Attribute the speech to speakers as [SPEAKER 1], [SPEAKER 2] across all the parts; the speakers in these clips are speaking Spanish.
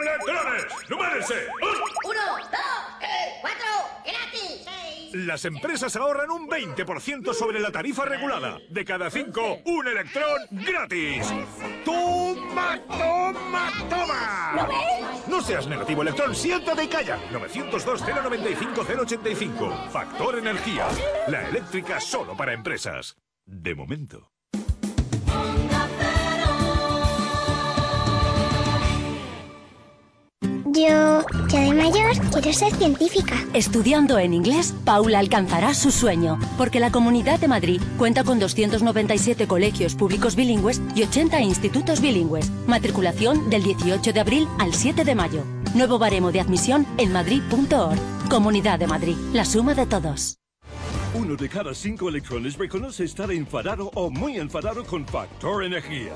[SPEAKER 1] ¡Electrones! ¡Numérese!
[SPEAKER 2] Uno, dos, tres, cuatro, gratis. Seis.
[SPEAKER 1] Las empresas ahorran un 20% sobre la tarifa regulada. De cada cinco, un electrón gratis. ¡Toma, toma, toma!
[SPEAKER 2] ¿Lo ves?
[SPEAKER 1] No seas negativo, electrón, siéntate y calla. 902-095-085. Factor Energía. La eléctrica solo para empresas. De momento.
[SPEAKER 3] Yo, ya de mayor, quiero ser científica.
[SPEAKER 4] Estudiando en inglés, Paula alcanzará su sueño, porque la Comunidad de Madrid cuenta con 297 colegios públicos bilingües y 80 institutos bilingües. Matriculación del 18 de abril al 7 de mayo. Nuevo baremo de admisión en madrid.org. Comunidad de Madrid, la suma de todos.
[SPEAKER 5] Uno de cada cinco electrones reconoce estar enfadado o muy enfadado con Factor Energía.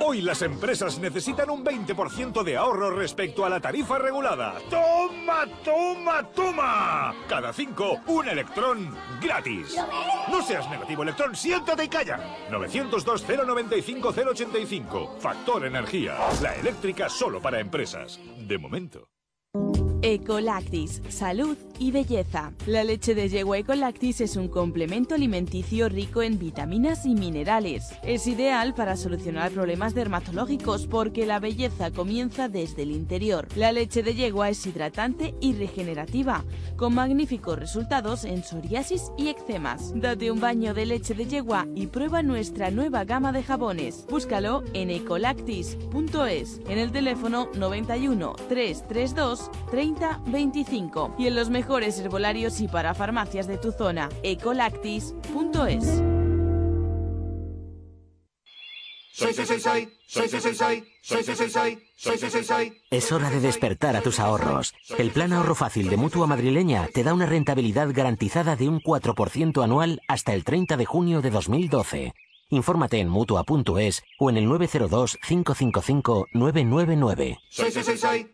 [SPEAKER 1] Hoy las empresas necesitan un 20% de ahorro respecto a la tarifa regulada. ¡Toma, toma, toma! Cada cinco, un electrón gratis. No seas negativo, electrón, siéntate y calla. 902-095-085. Factor Energía. La eléctrica solo para empresas. De momento.
[SPEAKER 6] Ecolactis, salud y belleza. La leche de yegua Ecolactis es un complemento alimenticio rico en vitaminas y minerales. Es ideal para solucionar problemas dermatológicos porque la belleza comienza desde el interior. La leche de yegua es hidratante y regenerativa, con magníficos resultados en psoriasis y eczemas. Date un baño de leche de yegua y prueba nuestra nueva gama de jabones. Búscalo en ecolactis.es, en el teléfono 91 332 30 25 y en los mejores herbolarios y para farmacias de tu zona. ecolactis.es.
[SPEAKER 7] Soy, soy, soy, soy, soy, soy, soy, soy, soy, soy, soy, soy, soy, soy, soy, soy.
[SPEAKER 8] Es hora de despertar a tus ahorros. El plan ahorro fácil de Mutua Madrileña te da una rentabilidad garantizada de un 4% anual hasta el 30 de junio de 2012. Infórmate en Mutua.es o en el 902 555 999.
[SPEAKER 7] Soy, soy, soy, soy.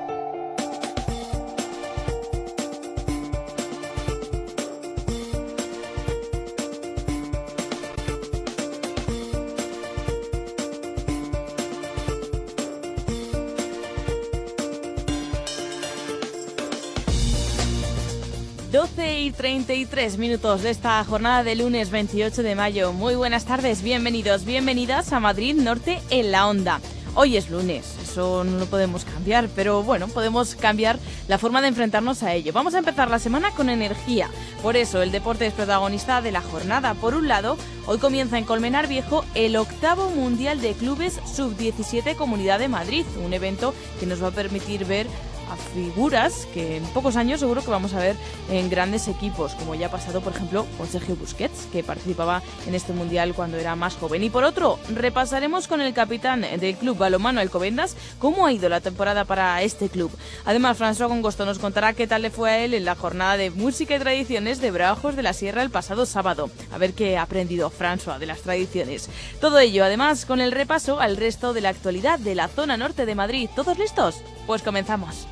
[SPEAKER 6] Y 33 minutos de esta jornada de lunes 28 de mayo. Muy buenas tardes, bienvenidos, bienvenidas a Madrid Norte en la Onda. Hoy es lunes, eso no lo podemos cambiar, pero bueno, podemos cambiar la forma de enfrentarnos a ello. Vamos a empezar la semana con energía. Por eso el deporte es protagonista de la jornada. Por un lado, hoy comienza en Colmenar Viejo el octavo Mundial de Clubes Sub-17 Comunidad de Madrid, un evento que nos va a permitir ver a figuras que en pocos años seguro que vamos a ver en grandes equipos, como ya ha pasado, por ejemplo, con Sergio Busquets, que participaba en este mundial cuando era más joven. Y por otro, repasaremos con el capitán del club Balomano Alcobendas cómo ha ido la temporada para este club. Además, François Gongosto nos contará qué tal le fue a él en la jornada de música y tradiciones de Brajos de la Sierra el pasado sábado. A ver qué ha aprendido François de las tradiciones. Todo ello, además, con el repaso al resto de la actualidad de la zona norte de Madrid. ¿Todos listos? Pues comenzamos.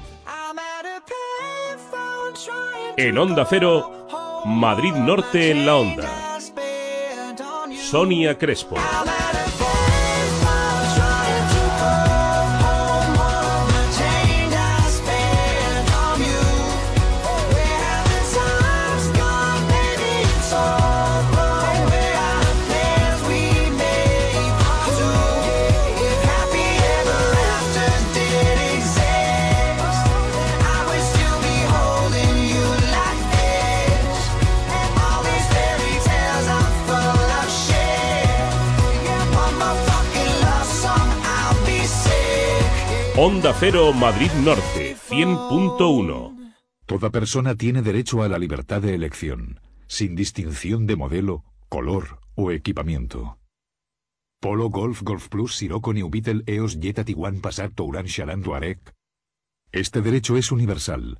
[SPEAKER 9] En Onda Cero, Madrid Norte en la Onda. Sonia Crespo. Onda Cero Madrid Norte 100.1
[SPEAKER 10] Toda persona tiene derecho a la libertad de elección, sin distinción de modelo, color o equipamiento. Polo Golf Golf Plus Sirocco New Beetle EOS Jetta Tiguan Passat Touran Charan Touareg. Este derecho es universal,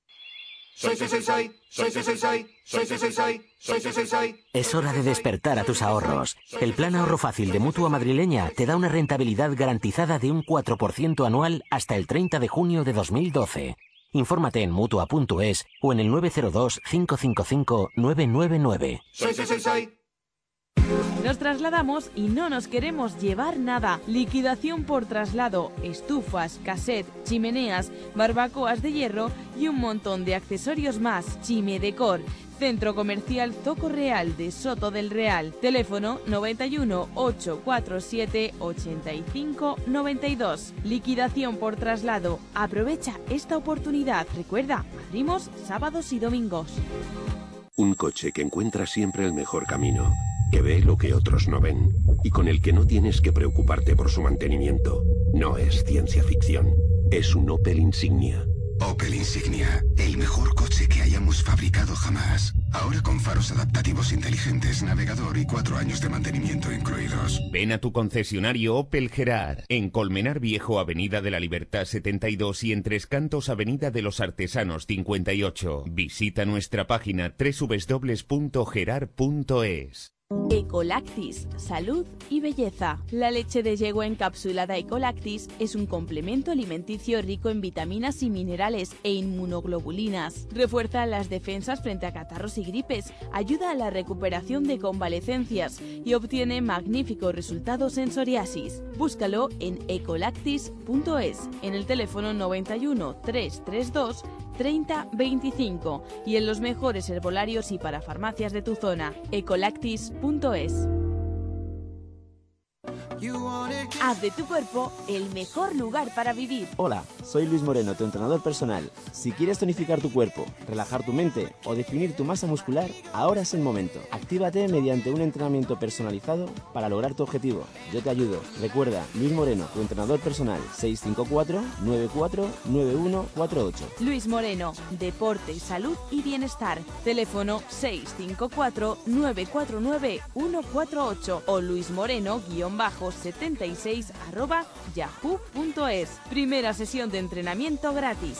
[SPEAKER 11] Soy, soy, soy, soy, soy, soy, soy, soy, soy, soy, soy, soy, soy, soy, soy, soy.
[SPEAKER 8] Es hora de despertar a tus ahorros. El plan ahorro fácil de Mutua Madrileña te da una rentabilidad garantizada de un 4% anual hasta el 30 de junio de 2012. Infórmate en Mutua.es o en el 902 555 999.
[SPEAKER 11] Soy, soy, soy, soy.
[SPEAKER 6] Nos trasladamos y no nos queremos llevar nada. Liquidación por traslado, estufas, cassette, chimeneas, barbacoas de hierro y un montón de accesorios más. Chime Decor. Centro Comercial Zoco Real de Soto del Real. Teléfono 91 847 85 92. Liquidación por traslado. Aprovecha esta oportunidad. Recuerda, abrimos sábados y domingos.
[SPEAKER 12] Un coche que encuentra siempre el mejor camino, que ve lo que otros no ven y con el que no tienes que preocuparte por su mantenimiento. No es ciencia ficción, es un Opel Insignia.
[SPEAKER 13] Opel Insignia, el mejor coche que hayamos fabricado jamás. Ahora con faros adaptativos inteligentes, navegador y cuatro años de mantenimiento incluidos.
[SPEAKER 14] Ven a tu concesionario Opel Gerard, en Colmenar Viejo, Avenida de la Libertad 72 y en Tres Cantos, Avenida de los Artesanos 58. Visita nuestra página www.gerard.es.
[SPEAKER 6] Ecolactis, salud y belleza. La leche de yegua encapsulada Ecolactis es un complemento alimenticio rico en vitaminas y minerales e inmunoglobulinas. Refuerza las defensas frente a catarros y gripes, ayuda a la recuperación de convalecencias y obtiene magníficos resultados en psoriasis. Búscalo en ecolactis.es en el teléfono 91 332 3025 y en los mejores herbolarios y para farmacias de tu zona. ecolactis.es. Haz de tu cuerpo el mejor lugar para vivir.
[SPEAKER 15] Hola, soy Luis Moreno, tu entrenador personal. Si quieres tonificar tu cuerpo, relajar tu mente o definir tu masa muscular, ahora es el momento. Actívate mediante un entrenamiento personalizado para lograr tu objetivo. Yo te ayudo. Recuerda, Luis Moreno, tu entrenador personal, 654-949148.
[SPEAKER 6] Luis Moreno, deporte, salud y bienestar. Teléfono 654-949-148 o luismoreno-76 arroba yahoo.es. Primera sesión de entrenamiento gratis.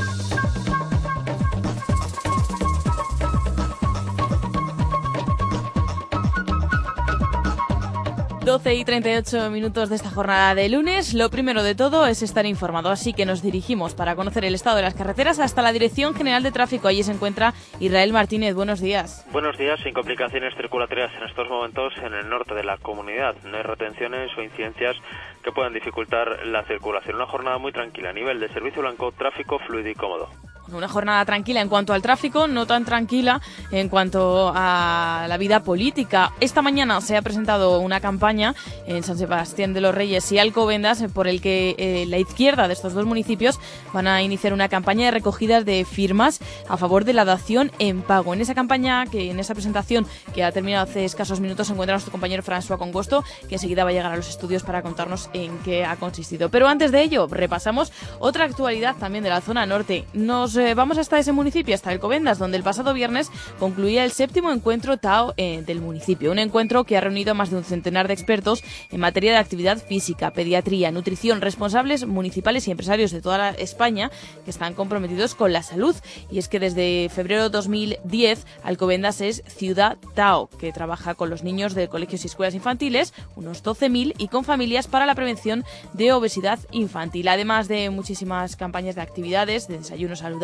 [SPEAKER 6] 12 y 38 minutos de esta jornada de lunes. Lo primero de todo es estar informado, así que nos dirigimos para conocer el estado de las carreteras hasta la Dirección General de Tráfico. Allí se encuentra Israel Martínez. Buenos días.
[SPEAKER 16] Buenos días. Sin complicaciones circulatorias en estos momentos en el norte de la comunidad. No hay retenciones o incidencias que puedan dificultar la circulación. Una jornada muy tranquila. A nivel de servicio blanco, tráfico fluido y cómodo.
[SPEAKER 6] Una jornada tranquila en cuanto al tráfico, no tan tranquila en cuanto a la vida política. Esta mañana se ha presentado una campaña en San Sebastián de los Reyes y Alcobendas por el que eh, la izquierda de estos dos municipios van a iniciar una campaña de recogida de firmas a favor de la dación en pago. En esa campaña, que en esa presentación que ha terminado hace escasos minutos, se encuentra nuestro compañero François Congosto, que enseguida va a llegar a los estudios para contarnos en qué ha consistido. Pero antes de ello, repasamos otra actualidad también de la zona norte. Nos eh, vamos hasta ese municipio, hasta el Covendas, donde el pasado viernes concluía el séptimo encuentro TAO eh, del municipio. Un encuentro que ha reunido a más de un centenar de expertos en materia de actividad física, pediatría, nutrición, responsables municipales y empresarios de toda la España que están comprometidos con la salud. Y es que desde febrero de 2010 Alcobendas es Ciudad TAO, que trabaja con los niños de colegios y escuelas infantiles, unos 12.000, y con familias para la prevención de obesidad infantil. Además de muchísimas campañas de actividades, de desayuno saludables,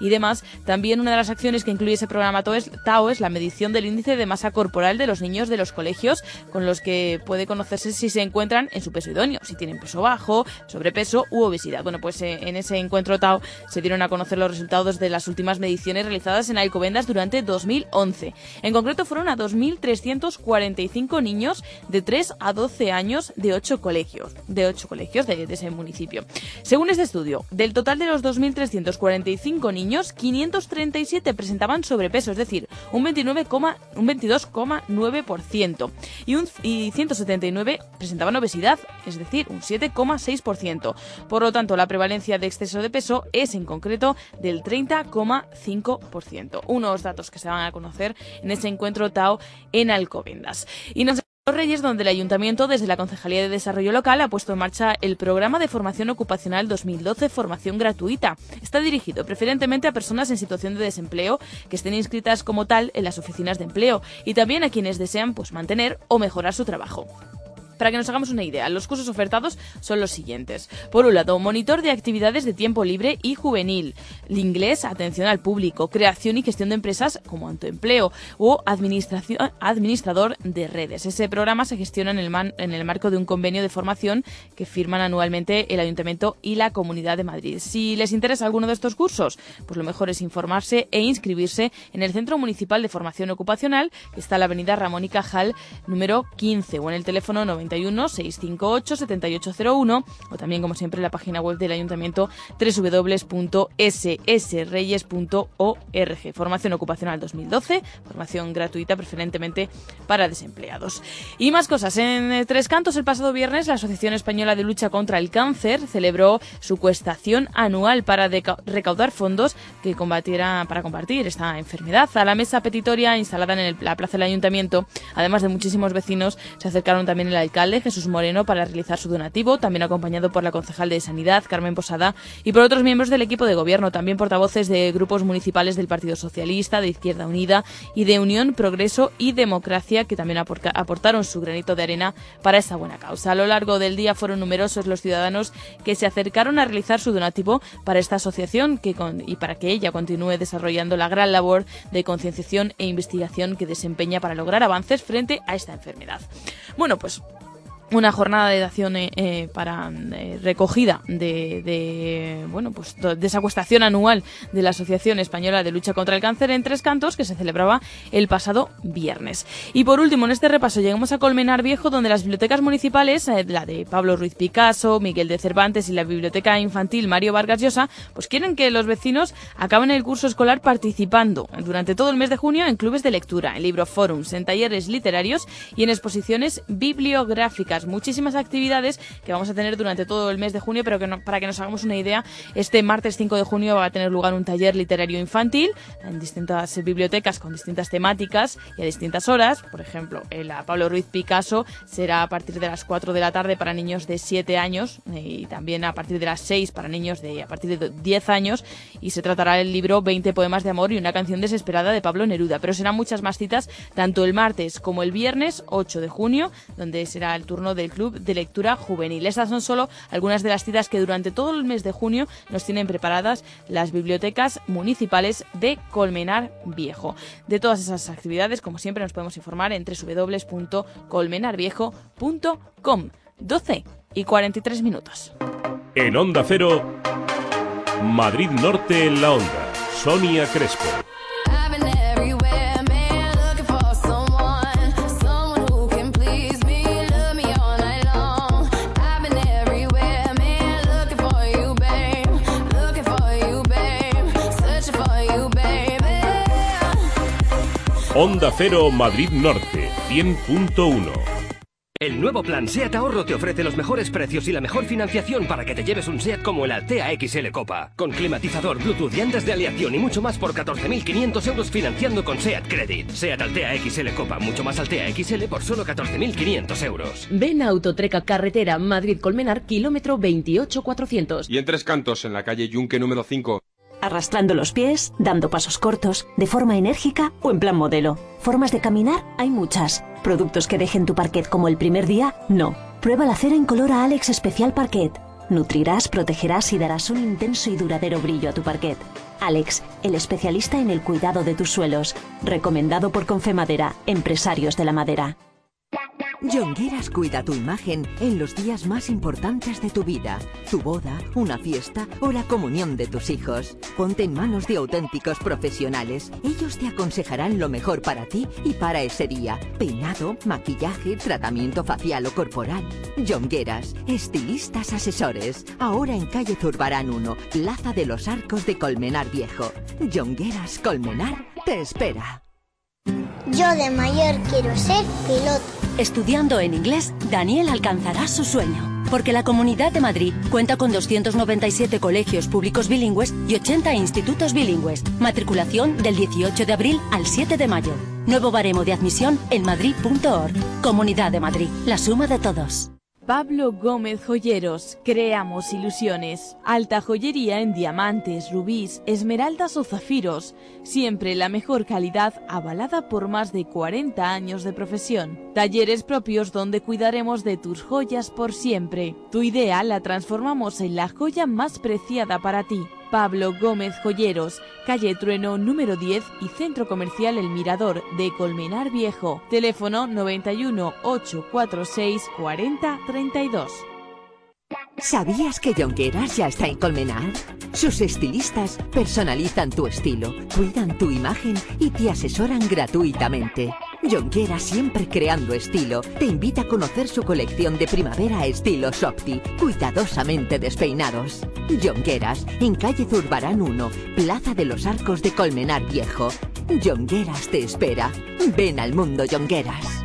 [SPEAKER 6] y demás. También una de las acciones que incluye ese programa TAO es la medición del índice de masa corporal de los niños de los colegios, con los que puede conocerse si se encuentran en su peso idóneo, si tienen peso bajo, sobrepeso u obesidad. Bueno, pues eh, en ese encuentro TAO se dieron a conocer los resultados de las últimas mediciones realizadas en Alcobendas durante 2011. En concreto fueron a 2.345 niños de 3 a 12 años de 8 colegios, de 8 colegios de, ese municipio. Según este estudio, del total de los 2.345 niños, 537 presentaban sobrepeso, es decir, un 29, un 22,9% y, y 179 presentaban obesidad, es decir, un 7,6%. Por lo tanto, la prevalencia de exceso de peso es en concreto del 30,5%. Unos datos que se van a conocer en ese encuentro TAO en Alcobendas. Y nos los Reyes, donde el Ayuntamiento, desde la Concejalía de Desarrollo Local, ha puesto en marcha el programa de formación ocupacional 2012 Formación Gratuita. Está dirigido preferentemente a personas en situación de desempleo que estén inscritas como tal en las oficinas de empleo y también a quienes desean pues, mantener o mejorar su trabajo. Para que nos hagamos una idea, los cursos ofertados son los siguientes. Por un lado, monitor de actividades de tiempo libre y juvenil, inglés, atención al público, creación y gestión de empresas como autoempleo o administración, administrador de redes. Ese programa se gestiona en el, en el marco de un convenio de formación que firman anualmente el Ayuntamiento y la Comunidad de Madrid. Si les interesa alguno de estos cursos, pues lo mejor es informarse e inscribirse en el Centro Municipal de Formación Ocupacional, que está en la Avenida Ramón y Cajal, número 15, o en el teléfono 90 658 7801 o también como siempre la página web del ayuntamiento www.ssreyes.org. Formación ocupacional 2012, formación gratuita preferentemente para desempleados. Y más cosas. En Tres Cantos el pasado viernes la Asociación Española de Lucha contra el Cáncer celebró su cuestación anual para recaudar fondos que combatiera para combatir esta enfermedad. A la mesa petitoria instalada en la plaza del ayuntamiento, además de muchísimos vecinos, se acercaron también el alcalde Jesús Moreno para realizar su donativo, también acompañado por la concejal de Sanidad Carmen Posada y por otros miembros del equipo de gobierno, también portavoces de grupos municipales del Partido Socialista, de Izquierda Unida y de Unión, Progreso y Democracia que también aportaron su granito de arena para esta buena causa. A lo largo del día fueron numerosos los ciudadanos que se acercaron a realizar su donativo para esta asociación que y para que ella continúe desarrollando la gran labor de concienciación e investigación que desempeña para lograr avances frente a esta enfermedad. Bueno, pues una jornada de dación eh, eh, para eh, recogida de, bueno pues de esa cuestación anual de la Asociación Española de Lucha contra el Cáncer en Tres Cantos que se celebraba el pasado viernes. Y por último, en este repaso llegamos a Colmenar Viejo donde las bibliotecas municipales, la de Pablo Ruiz Picasso, Miguel de Cervantes y la biblioteca infantil Mario Vargas Llosa, pues quieren que los vecinos acaben el curso escolar participando durante todo el mes de junio en clubes de lectura, en libroforums, en talleres literarios y en exposiciones bibliográficas muchísimas actividades que vamos a tener durante todo el mes de junio, pero que para que nos hagamos una idea, este martes 5 de junio va a tener lugar un taller literario infantil en distintas bibliotecas con distintas temáticas y a distintas horas. Por ejemplo, el Pablo Ruiz Picasso será a partir de las 4 de la tarde para niños de 7 años eh, y también a partir de las 6 para niños de a partir de 10 años y se tratará el libro 20 poemas de amor y una canción desesperada de Pablo Neruda, pero serán muchas más citas tanto el martes como el viernes 8 de junio, donde será el turno del Club de Lectura Juvenil. Estas son solo algunas de las citas que durante todo el mes de junio nos tienen preparadas las bibliotecas municipales de Colmenar Viejo. De todas esas actividades, como siempre, nos podemos informar en www.colmenarviejo.com. 12 y 43 minutos.
[SPEAKER 17] En Onda Cero, Madrid Norte en la Onda. Sonia Crespo. Onda Cero Madrid Norte 100.1
[SPEAKER 18] el nuevo plan SEAT Ahorro te ofrece los mejores precios y la mejor financiación para que te lleves un SEAT como el Altea XL Copa. Con climatizador, Bluetooth, llantas de aleación y mucho más por 14.500 euros financiando con SEAT Credit. SEAT Altea XL Copa, mucho más Altea XL por solo 14.500 euros.
[SPEAKER 4] Ven a Autotreca Carretera Madrid-Colmenar, kilómetro 28400.
[SPEAKER 19] Y en Tres Cantos, en la calle Yunque número 5
[SPEAKER 4] arrastrando los pies, dando pasos cortos, de forma enérgica o en plan modelo. Formas de caminar hay muchas. Productos que dejen tu parquet como el primer día, no. Prueba la cera en color a Alex Especial Parquet.
[SPEAKER 20] Nutrirás, protegerás y darás un intenso y duradero brillo a tu parquet. Alex, el especialista en el cuidado de tus suelos. Recomendado por Confemadera, empresarios de la madera.
[SPEAKER 21] Jongueras cuida tu imagen en los días más importantes de tu vida, tu boda, una fiesta o la comunión de tus hijos. Ponte en manos de auténticos profesionales. Ellos te aconsejarán lo mejor para ti y para ese día. Peinado, maquillaje, tratamiento facial o corporal. Jongueras, estilistas asesores. Ahora en calle Zurbarán 1, Plaza de los Arcos de Colmenar Viejo. Jongueras Colmenar te espera.
[SPEAKER 3] Yo de mayor quiero ser piloto.
[SPEAKER 4] Estudiando en inglés, Daniel alcanzará su sueño. Porque la Comunidad de Madrid cuenta con 297 colegios públicos bilingües y 80 institutos bilingües. Matriculación del 18 de abril al 7 de mayo. Nuevo baremo de admisión en madrid.org. Comunidad de Madrid, la suma de todos.
[SPEAKER 6] Pablo Gómez Joyeros, creamos ilusiones. Alta joyería en diamantes, rubíes, esmeraldas o zafiros. Siempre la mejor calidad avalada por más de 40 años de profesión. Talleres propios donde cuidaremos de tus joyas por siempre. Tu idea la transformamos en la joya más preciada para ti. Pablo Gómez Joyeros, calle Trueno número 10 y Centro Comercial El Mirador de Colmenar Viejo. Teléfono 91 846 40 32.
[SPEAKER 21] ¿Sabías que Jonqueras ya está en Colmenar? Sus estilistas personalizan tu estilo, cuidan tu imagen y te asesoran gratuitamente. Jonqueras, siempre creando estilo, te invita a conocer su colección de primavera estilo Softy, cuidadosamente despeinados. Jonqueras, en calle Zurbarán 1, Plaza de los Arcos de Colmenar Viejo. Jonqueras te espera. Ven al mundo, Jonqueras.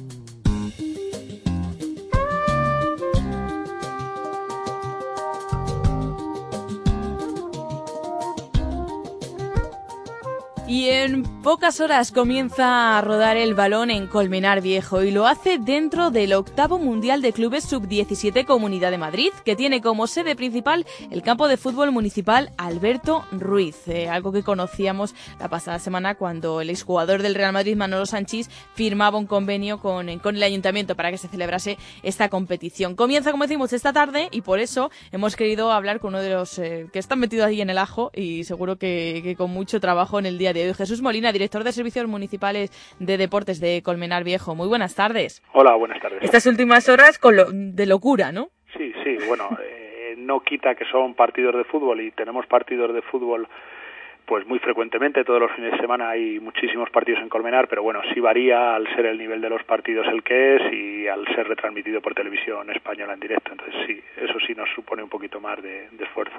[SPEAKER 6] Y en pocas horas comienza a rodar el balón en Colmenar Viejo y lo hace dentro del octavo Mundial de Clubes Sub-17 Comunidad de Madrid, que tiene como sede principal el campo de fútbol municipal Alberto Ruiz, eh, algo que conocíamos la pasada semana cuando el exjugador del Real Madrid Manolo Sánchez firmaba un convenio con, con el ayuntamiento para que se celebrase esta competición. Comienza, como decimos, esta tarde y por eso hemos querido hablar con uno de los eh, que están metidos ahí en el ajo y seguro que, que con mucho trabajo en el día de hoy. Jesús Molina, director de Servicios Municipales de Deportes de Colmenar Viejo. Muy buenas tardes.
[SPEAKER 22] Hola, buenas tardes.
[SPEAKER 6] Estas últimas horas con lo, de locura, ¿no?
[SPEAKER 22] Sí, sí, bueno, eh, no quita que son partidos de fútbol y tenemos partidos de fútbol pues muy frecuentemente, todos los fines de semana hay muchísimos partidos en Colmenar, pero bueno, sí varía al ser el nivel de los partidos el que es y al ser retransmitido por televisión española en directo. Entonces sí, eso sí nos supone un poquito más de, de esfuerzo.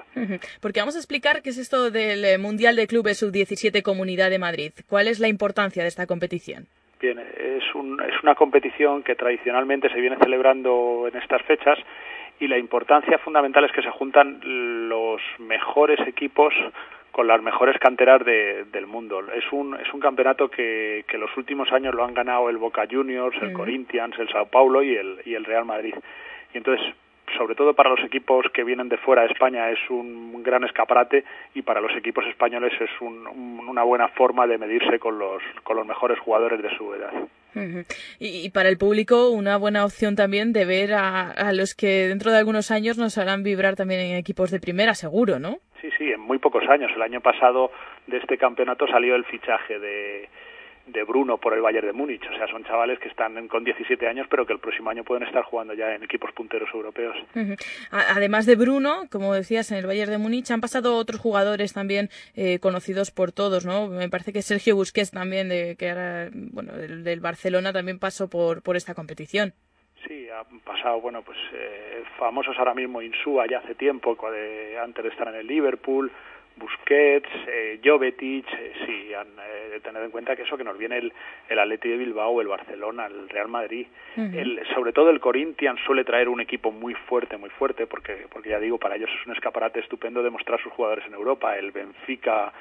[SPEAKER 6] Porque vamos a explicar qué es esto del eh, Mundial de Clubes Sub-17 Comunidad de Madrid. ¿Cuál es la importancia de esta competición?
[SPEAKER 22] Bien, es, un, es una competición que tradicionalmente se viene celebrando en estas fechas y la importancia fundamental es que se juntan los mejores equipos con las mejores canteras de, del mundo. Es un, es un campeonato que, que los últimos años lo han ganado el Boca Juniors, el Corinthians, el Sao Paulo y el, y el Real Madrid. Y entonces, sobre todo para los equipos que vienen de fuera de España es un gran escaparate y para los equipos españoles es un, un, una buena forma de medirse con los, con los mejores jugadores de su edad.
[SPEAKER 6] Y, para el público una buena opción también de ver a, a, los que dentro de algunos años nos harán vibrar también en equipos de primera, seguro, ¿no?
[SPEAKER 22] Sí, sí, en muy pocos años. El año pasado de este campeonato salió el fichaje de, de Bruno por el Bayern de Múnich. O sea, son chavales que están con 17 años, pero que el próximo año pueden estar jugando ya en equipos punteros europeos.
[SPEAKER 6] Uh -huh. Además de Bruno, como decías, en el Bayern de Múnich han pasado otros jugadores también eh, conocidos por todos, ¿no? Me parece que Sergio Busquets también, de, que era, bueno, del, del Barcelona, también pasó por, por esta competición.
[SPEAKER 22] Sí, han pasado, bueno, pues eh, famosos ahora mismo Insúa ya hace tiempo, de, antes de estar en el Liverpool, Busquets, eh, Jovetic, eh, sí, han eh, tener en cuenta que eso que nos viene el, el Atleti de Bilbao, el Barcelona, el Real Madrid, el, sobre todo el Corinthians suele traer un equipo muy fuerte, muy fuerte, porque, porque ya digo, para ellos es un escaparate estupendo demostrar sus jugadores en Europa. El Benfica,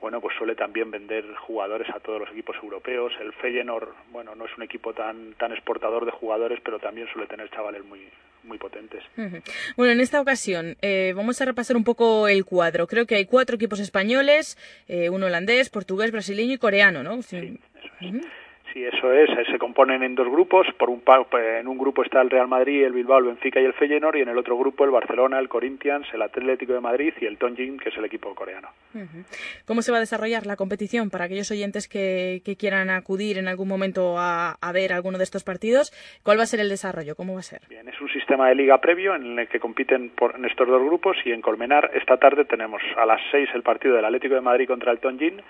[SPEAKER 22] bueno, pues suele también vender jugadores a todos los equipos europeos. El Feyenoord, bueno, no es un equipo tan, tan exportador de jugadores, pero también suele tener chavales muy, muy potentes.
[SPEAKER 6] Bueno, en esta ocasión eh, vamos a repasar un poco el cuadro. Creo que hay cuatro equipos españoles, eh, un holandés, portugués, brasileño y coreano, ¿no? Sí.
[SPEAKER 22] Sí, eso es. Se componen en dos grupos. Por un pa- en un grupo está el Real Madrid, el Bilbao, el Benfica y el Feyenoord, y en el otro grupo el Barcelona, el Corinthians, el Atlético de Madrid y el Tonjin, que es el equipo coreano.
[SPEAKER 6] ¿Cómo se va a desarrollar la competición para aquellos oyentes que, que quieran acudir en algún momento a, a ver alguno de estos partidos? ¿Cuál va a ser el desarrollo? ¿Cómo va a ser?
[SPEAKER 22] Bien, es un sistema de liga previo en el que compiten por, en estos dos grupos y en Colmenar esta tarde tenemos a las 6 el partido del Atlético de Madrid contra el Tonjin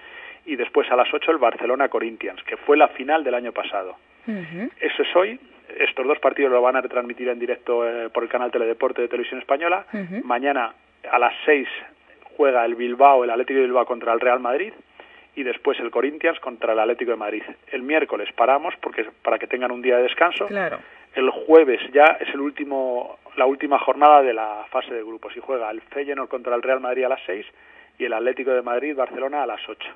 [SPEAKER 22] y después a las 8 el Barcelona Corinthians, que fue la final del año pasado. Eso es hoy. Estos dos partidos lo van a retransmitir en directo eh, por el canal Teledeporte de Televisión Española. Mañana a las 6 juega el Bilbao, el Atlético de Bilbao contra el Real Madrid y después el Corinthians contra el Atlético de Madrid. El miércoles paramos porque para que tengan un día de descanso.
[SPEAKER 6] Claro.
[SPEAKER 22] El jueves ya es el último la última jornada de la fase de grupos y juega el Feyenoord contra el Real Madrid a las 6 y el Atlético de Madrid Barcelona a las 8.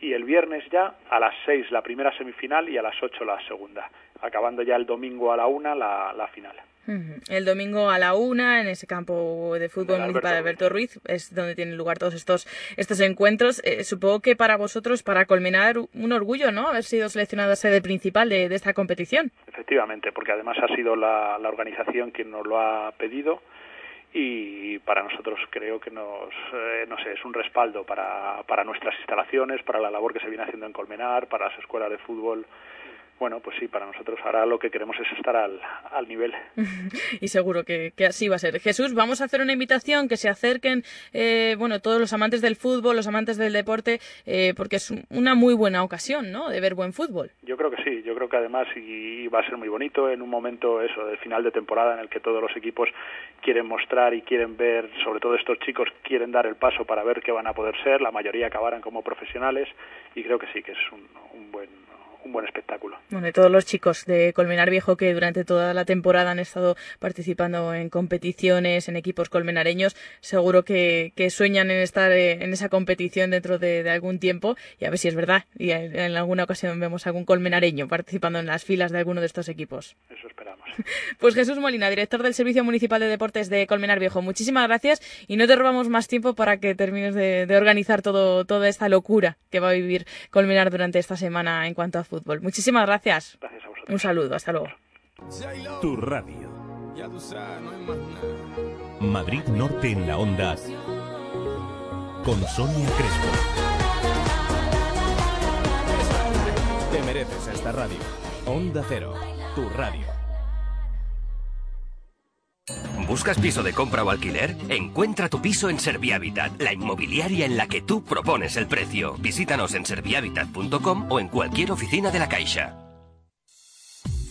[SPEAKER 22] Y el viernes ya a las 6 la primera semifinal y a las 8 la segunda, acabando ya el domingo a la 1 la, la final.
[SPEAKER 6] El domingo a la una, en ese campo de fútbol municipal de
[SPEAKER 22] Alberto
[SPEAKER 6] Alberto Ruiz, es donde tienen lugar todos estos, estos encuentros. Eh, supongo que para vosotros, para culminar, un orgullo, ¿no? Haber sido seleccionado a sede principal de, de esta competición.
[SPEAKER 22] Efectivamente, porque además ha sido la, la organización quien nos lo ha pedido y para nosotros creo que nos, eh, no sé, es un respaldo para, para nuestras instalaciones, para la labor que se viene haciendo en Colmenar, para las escuelas de fútbol. Bueno, pues sí, para nosotros ahora lo que queremos es estar al, al nivel.
[SPEAKER 6] y seguro que, que así va a ser. Jesús, vamos a hacer una invitación que se acerquen, eh, bueno, todos los amantes del fútbol, los amantes del deporte, eh, porque es una muy buena ocasión, ¿no? De ver buen fútbol.
[SPEAKER 22] Yo creo que sí, yo creo que además y va a ser muy bonito en un momento eso de final de temporada en el que todos los equipos quieren mostrar y quieren ver, sobre todo estos chicos quieren dar el paso para ver qué van a poder ser, la mayoría acabarán como profesionales y creo que sí que es un, un buen un buen espectáculo.
[SPEAKER 6] Bueno, de todos los chicos de Colmenar Viejo que durante toda la temporada han estado participando en competiciones, en equipos colmenareños, seguro que, que sueñan en estar eh, en esa competición dentro de, de, algún tiempo y a ver si es verdad. Y en, en, alguna ocasión vemos algún colmenareño participando en las filas de alguno de estos equipos.
[SPEAKER 22] Eso esperamos.
[SPEAKER 6] Pues Jesús Molina, director del Servicio Municipal de Deportes de Colmenar Viejo, muchísimas gracias y no te robamos más tiempo para que termines de, de organizar todo, toda esta locura que va a vivir Colmenar durante esta semana en cuanto a fútbol. Muchísimas gracias.
[SPEAKER 22] Gracias a vosotros.
[SPEAKER 6] Un saludo, hasta luego.
[SPEAKER 23] Tu radio. Madrid Norte en la onda. Con Sonia Crespo. Te mereces esta radio. Onda Cero, tu radio.
[SPEAKER 18] ¿Buscas piso de compra o alquiler? Encuentra tu piso en Servihabitat, la inmobiliaria en la que tú propones el precio. Visítanos en servihabitat.com o en cualquier oficina de la Caixa.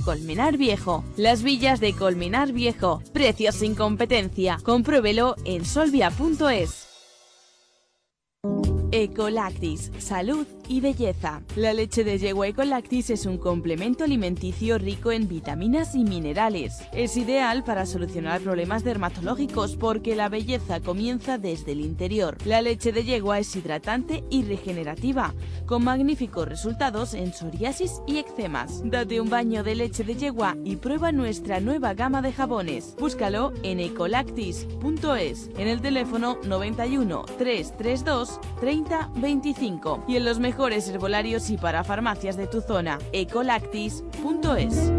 [SPEAKER 6] Colmenar Viejo. Las villas de Colmenar Viejo. Precios sin competencia. Compruébelo en solvia.es. Ecolactis, salud y belleza. La leche de yegua Ecolactis es un complemento alimenticio rico en vitaminas y minerales. Es ideal para solucionar problemas dermatológicos porque la belleza comienza desde el interior. La leche de yegua es hidratante y regenerativa, con magníficos resultados en psoriasis y eczemas. Date un baño de leche de yegua y prueba nuestra nueva gama de jabones. Búscalo en ecolactis.es, en el teléfono 91 332 30 25 y en los mejores herbolarios y para farmacias de tu zona. ecolactis.es.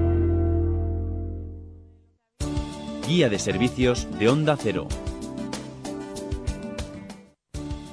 [SPEAKER 24] Guía de servicios de Onda Cero.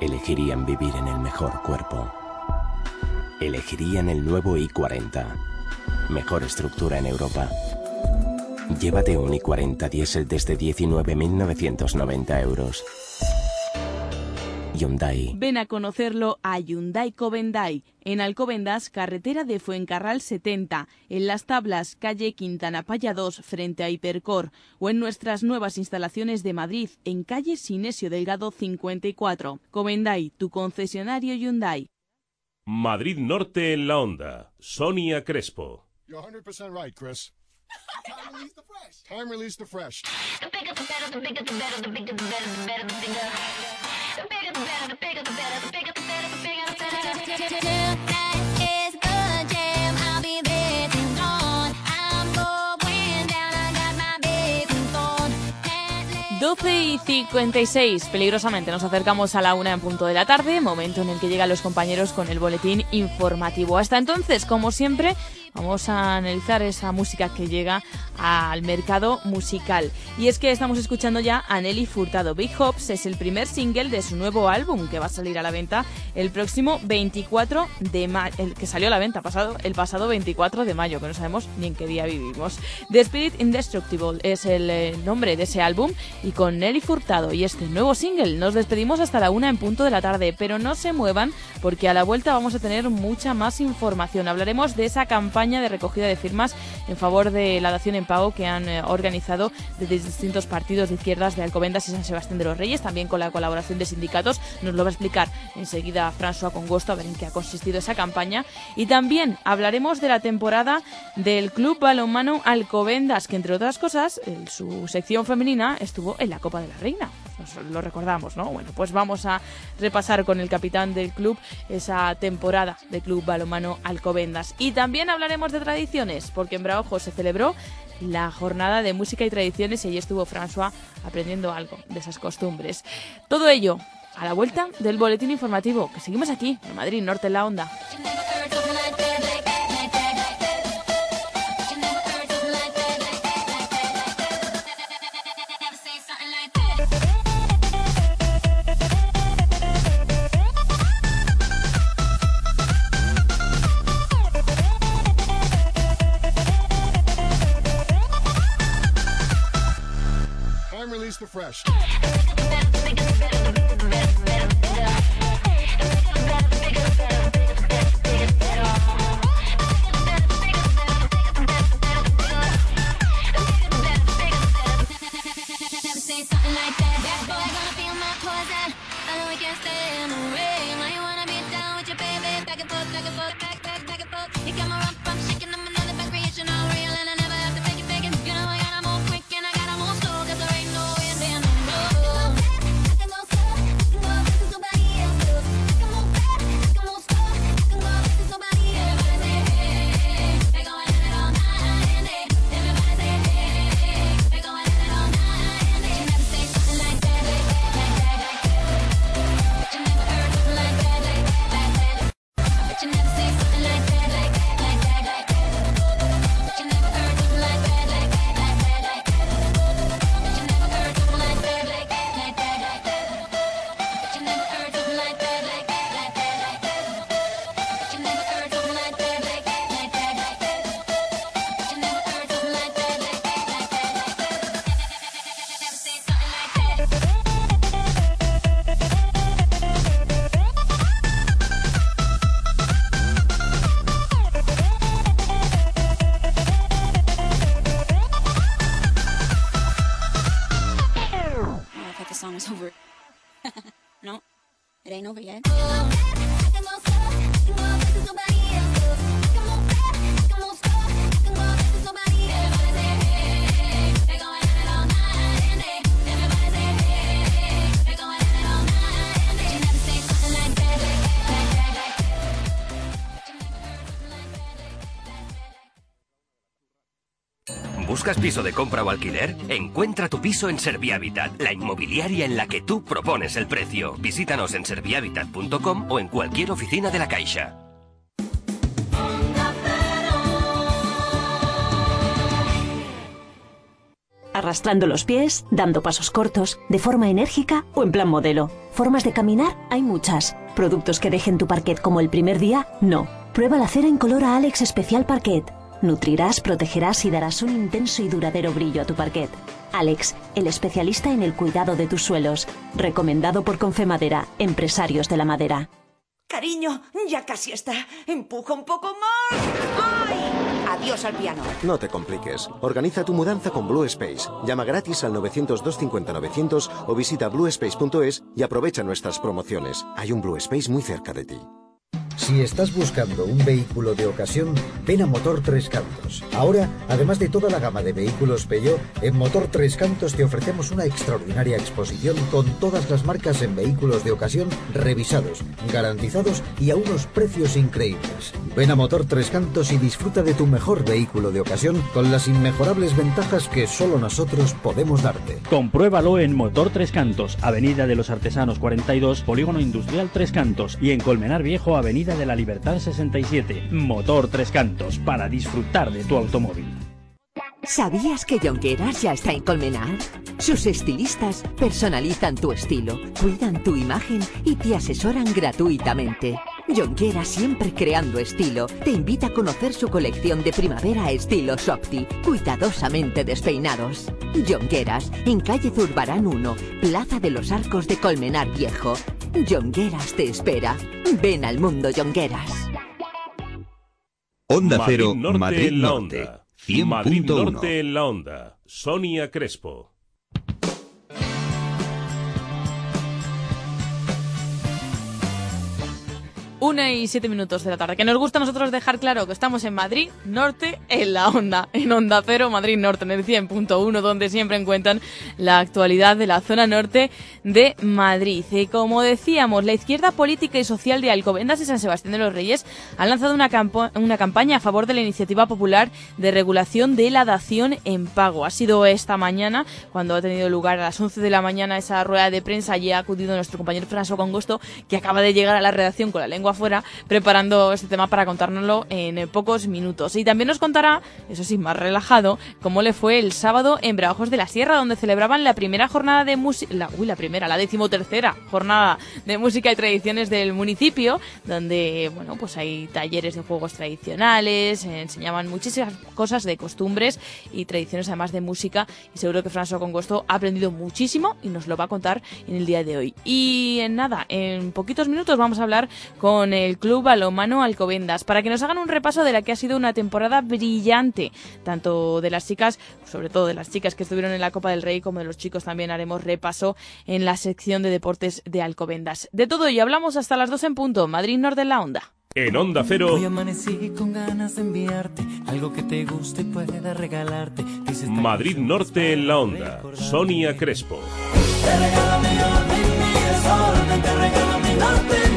[SPEAKER 25] elegirían vivir en el mejor cuerpo. Elegirían el nuevo i40. Mejor estructura en Europa. Llévate un i40 diésel desde 19.990 euros. Hyundai.
[SPEAKER 6] Ven a conocerlo a Hyundai Covendai, en Alcobendas, carretera de Fuencarral 70, en Las Tablas, calle Quintana Paya 2, frente a Hipercor, o en nuestras nuevas instalaciones de Madrid, en calle Sinesio Delgado 54. Covendai, tu concesionario Hyundai.
[SPEAKER 17] Madrid Norte en la onda. Sonia Crespo.
[SPEAKER 26] You're 100% right, Chris. Time release the fresh. Time release the fresh.
[SPEAKER 27] The bigger the better, the bigger the better, the bigger the better, the better the bigger. The bigger the better, the bigger the better, the bigger the better, the bigger the better. Tonight is the jam. I'll be there till dawn. I'm going down. I got my big on.
[SPEAKER 6] 12 y 56, peligrosamente nos acercamos a la una en punto de la tarde, momento en el que llegan los compañeros con el boletín informativo. Hasta entonces, como siempre, vamos a analizar esa música que llega al mercado musical. Y es que estamos escuchando ya a Nelly Furtado. Big Hops es el primer single de su nuevo álbum que va a salir a la venta el próximo 24 de mayo, el que salió a la venta pasado, el pasado 24 de mayo, que no sabemos ni en qué día vivimos. The Spirit Indestructible es el eh, nombre de ese álbum y con Nelly Furtado y este nuevo single nos despedimos hasta la una en punto de la tarde, pero no se muevan porque a la vuelta vamos a tener mucha más información. Hablaremos de esa campaña de recogida de firmas en favor de la dación en pago que han eh, organizado desde distintos partidos de izquierdas de Alcobendas y San Sebastián de los Reyes, también con la colaboración de sindicatos. Nos lo va a explicar enseguida François Congosto a ver en qué ha consistido esa campaña. Y también hablaremos de la temporada del Club Balonmano Alcobendas, que entre otras cosas, en su sección femenina estuvo en la Copa de la Reina. Nos lo recordamos, ¿no? Bueno, pues vamos a repasar con el capitán del club esa temporada del Club Balonmano Alcobendas. Y también hablaremos de tradiciones, porque en Braojo se celebró la jornada de música y tradiciones y allí estuvo François aprendiendo algo de esas costumbres. Todo ello a la vuelta del boletín informativo, que seguimos aquí, en Madrid, Norte en la Onda.
[SPEAKER 26] Fresh.
[SPEAKER 18] ¿Buscas piso de compra o alquiler? Encuentra tu piso en Servihabitat, la inmobiliaria en la que tú propones el precio. Visítanos en servihabitat.com o en cualquier oficina de la Caixa.
[SPEAKER 20] Arrastrando los pies, dando pasos cortos, de forma enérgica o en plan modelo. Formas de caminar hay muchas. Productos que dejen tu parquet como el primer día, no. Prueba la cera incolora Alex Especial Parquet. Nutrirás, protegerás y darás un intenso y duradero brillo a tu parquet. Alex, el especialista en el cuidado de tus suelos. Recomendado por Confemadera, empresarios de la madera.
[SPEAKER 28] Cariño, ya casi está. Empuja un poco más. ¡Ay! Adiós al piano.
[SPEAKER 29] No te compliques. Organiza tu mudanza con Blue Space. Llama gratis al 900-250-900 o visita bluespace.es y aprovecha nuestras promociones. Hay un Blue Space muy cerca de ti.
[SPEAKER 30] Si estás buscando un vehículo de ocasión, ven a Motor Tres Cantos. Ahora, además de toda la gama de vehículos Peugeot, en Motor Tres Cantos te ofrecemos una extraordinaria exposición con todas las marcas en vehículos de ocasión revisados, garantizados y a unos precios increíbles. Ven a Motor Tres Cantos y disfruta de tu mejor vehículo de ocasión con las inmejorables ventajas que solo nosotros podemos darte.
[SPEAKER 31] Compruébalo en Motor Tres Cantos, Avenida de los Artesanos 42, Polígono Industrial Tres Cantos y en Colmenar Viejo, Avenida de la Libertad 67. Motor Tres Cantos, para disfrutar de tu automóvil.
[SPEAKER 21] ¿Sabías que Jonqueras ya está en Colmenar? Sus estilistas personalizan tu estilo, cuidan tu imagen y te asesoran gratuitamente. Jonqueras, siempre creando estilo, te invita a conocer su colección de primavera estilo Softy, cuidadosamente despeinados. Jonqueras, en calle Zurbarán 1, Plaza de los Arcos de Colmenar Viejo. Jonqueras te espera. Ven al mundo Jonqueras.
[SPEAKER 17] Onda
[SPEAKER 14] Madrid
[SPEAKER 17] Cero,
[SPEAKER 14] Norte
[SPEAKER 17] Madrid
[SPEAKER 14] en la
[SPEAKER 17] Norte.
[SPEAKER 14] onda. Madrid
[SPEAKER 17] 100.1.
[SPEAKER 14] Norte en la onda. Sonia Crespo.
[SPEAKER 6] Una y siete minutos de la tarde. Que nos gusta a nosotros dejar claro que estamos en Madrid Norte, en la onda, en Onda Cero, Madrid Norte, en el 100.1, donde siempre encuentran la actualidad de la zona norte de Madrid. Y como decíamos, la izquierda política y social de Alcobendas y San Sebastián de los Reyes ha lanzado una, una campaña a favor de la iniciativa popular de regulación de la dación en pago. Ha sido esta mañana, cuando ha tenido lugar a las 11 de la mañana esa rueda de prensa, y ha acudido nuestro compañero François Congosto, que acaba de llegar a la redacción con la lengua afuera, preparando este tema para contárnoslo en eh, pocos minutos. Y también nos contará, eso sí, más relajado, cómo le fue el sábado en Braojos de la Sierra, donde celebraban la primera jornada de música, la, uy, la primera, la decimotercera jornada de música y tradiciones del municipio, donde, bueno, pues hay talleres de juegos tradicionales, eh, enseñaban muchísimas cosas de costumbres y tradiciones además de música y seguro que François Congosto ha aprendido muchísimo y nos lo va a contar en el día de hoy. Y en nada, en poquitos minutos vamos a hablar con el Club Balomano Alcobendas para que nos hagan un repaso de la que ha sido una temporada brillante, tanto de las chicas, sobre todo de las chicas que estuvieron en la Copa del Rey, como de los chicos también haremos repaso en la sección de deportes de Alcobendas. De todo ello hablamos hasta las 2 en punto, Madrid Norte en la Onda.
[SPEAKER 14] En Onda Cero,
[SPEAKER 32] Hoy amanecí con ganas de enviarte algo que te guste y pueda regalarte. Dices,
[SPEAKER 14] Madrid Norte en la onda. Sonia Crespo.
[SPEAKER 32] te regalo mi orden, mi desorden, te regalo mi norte,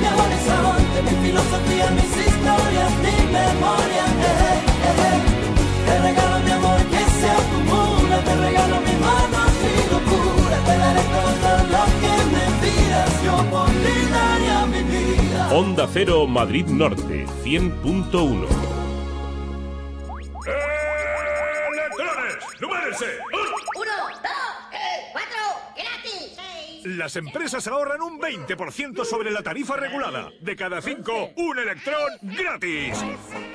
[SPEAKER 32] mi mi filosofía, mis historias, mi memoria. eh, eh, eh. Te regalo mi amor que se acumula, te regalo mi mano y locura, te daré todo lo que me pidas, yo por ti daría mi vida.
[SPEAKER 14] Onda Cero Madrid Norte 100.1.
[SPEAKER 33] ¡Electrones! ¡Numérense! Las empresas ahorran un 20% sobre la tarifa regulada. De cada cinco, un electrón gratis.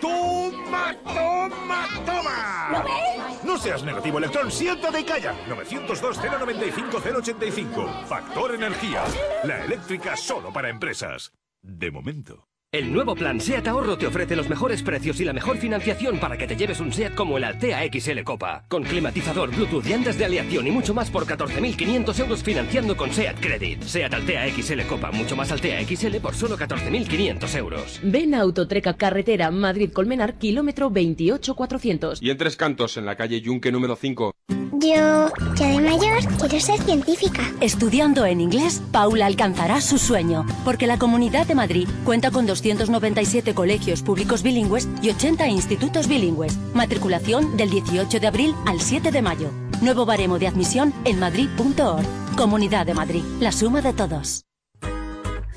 [SPEAKER 33] ¡Toma, toma, toma!
[SPEAKER 34] ¿Lo ves?
[SPEAKER 33] No seas negativo, electrón, siéntate y calla. 902-095-085. Factor Energía. La eléctrica solo para empresas. De momento.
[SPEAKER 18] El nuevo plan SEAT Ahorro te ofrece los mejores precios y la mejor financiación para que te lleves un SEAT como el Altea XL Copa. Con climatizador, Bluetooth, llantas de aleación y mucho más por 14.500 euros financiando con SEAT Credit. SEAT Altea XL Copa, mucho más Altea XL por solo 14.500 euros.
[SPEAKER 24] Ven a Autotreca Carretera Madrid-Colmenar, kilómetro 28400.
[SPEAKER 35] Y en Tres Cantos, en la calle Yunque número 5.
[SPEAKER 3] Yo, ya de mayor, quiero ser científica.
[SPEAKER 20] Estudiando en inglés, Paula alcanzará su sueño, porque la Comunidad de Madrid cuenta con 297 colegios públicos bilingües y 80 institutos bilingües. Matriculación del 18 de abril al 7 de mayo. Nuevo baremo de admisión en madrid.org. Comunidad de Madrid, la suma de todos.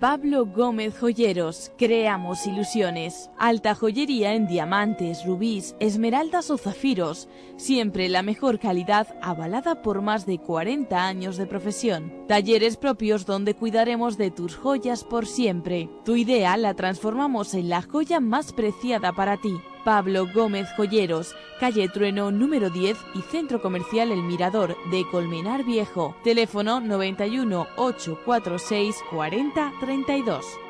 [SPEAKER 6] Pablo Gómez Joyeros, creamos ilusiones. Alta joyería en diamantes, rubíes, esmeraldas o zafiros. Siempre la mejor calidad avalada por más de 40 años de profesión. Talleres propios donde cuidaremos de tus joyas por siempre. Tu idea la transformamos en la joya más preciada para ti. Pablo Gómez Joyeros, calle Trueno número 10 y Centro Comercial El Mirador de Colmenar Viejo. Teléfono 91 846 40 32.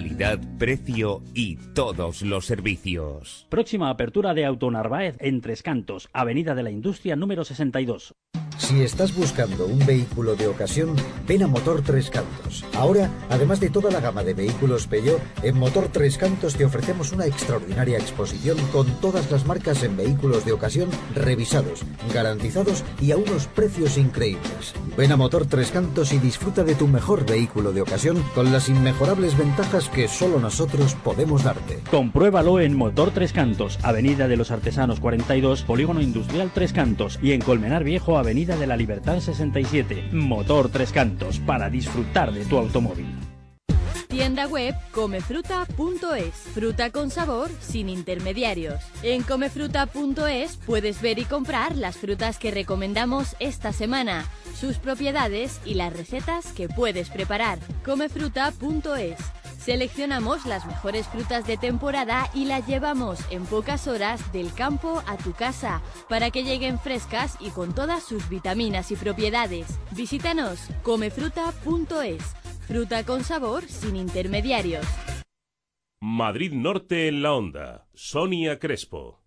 [SPEAKER 14] Calidad, precio y todos los servicios.
[SPEAKER 31] Próxima apertura de Auto Narváez en Tres Cantos, Avenida de la Industria número 62.
[SPEAKER 30] Si estás buscando un vehículo de ocasión, ven a Motor Tres Cantos. Ahora, además de toda la gama de vehículos Peugeot, en Motor Tres Cantos te ofrecemos una extraordinaria exposición con todas las marcas en vehículos de ocasión revisados, garantizados y a unos precios increíbles. Ven a Motor Tres Cantos y disfruta de tu mejor vehículo de ocasión con las inmejorables ventajas que solo nosotros podemos darte.
[SPEAKER 31] Compruébalo en Motor Tres Cantos, Avenida de los Artesanos 42, Polígono Industrial Tres Cantos y en Colmenar Viejo, Avenida de la Libertad 67. Motor Tres Cantos, para disfrutar de tu automóvil.
[SPEAKER 36] Tienda web comefruta.es. Fruta con sabor sin intermediarios. En comefruta.es puedes ver y comprar las frutas que recomendamos esta semana, sus propiedades y las recetas que puedes preparar. Comefruta.es. Seleccionamos las mejores frutas de temporada y las llevamos en pocas horas del campo a tu casa para que lleguen frescas y con todas sus vitaminas y propiedades. Visítanos comefruta.es. Fruta con sabor sin intermediarios.
[SPEAKER 17] Madrid Norte en la onda. Sonia Crespo.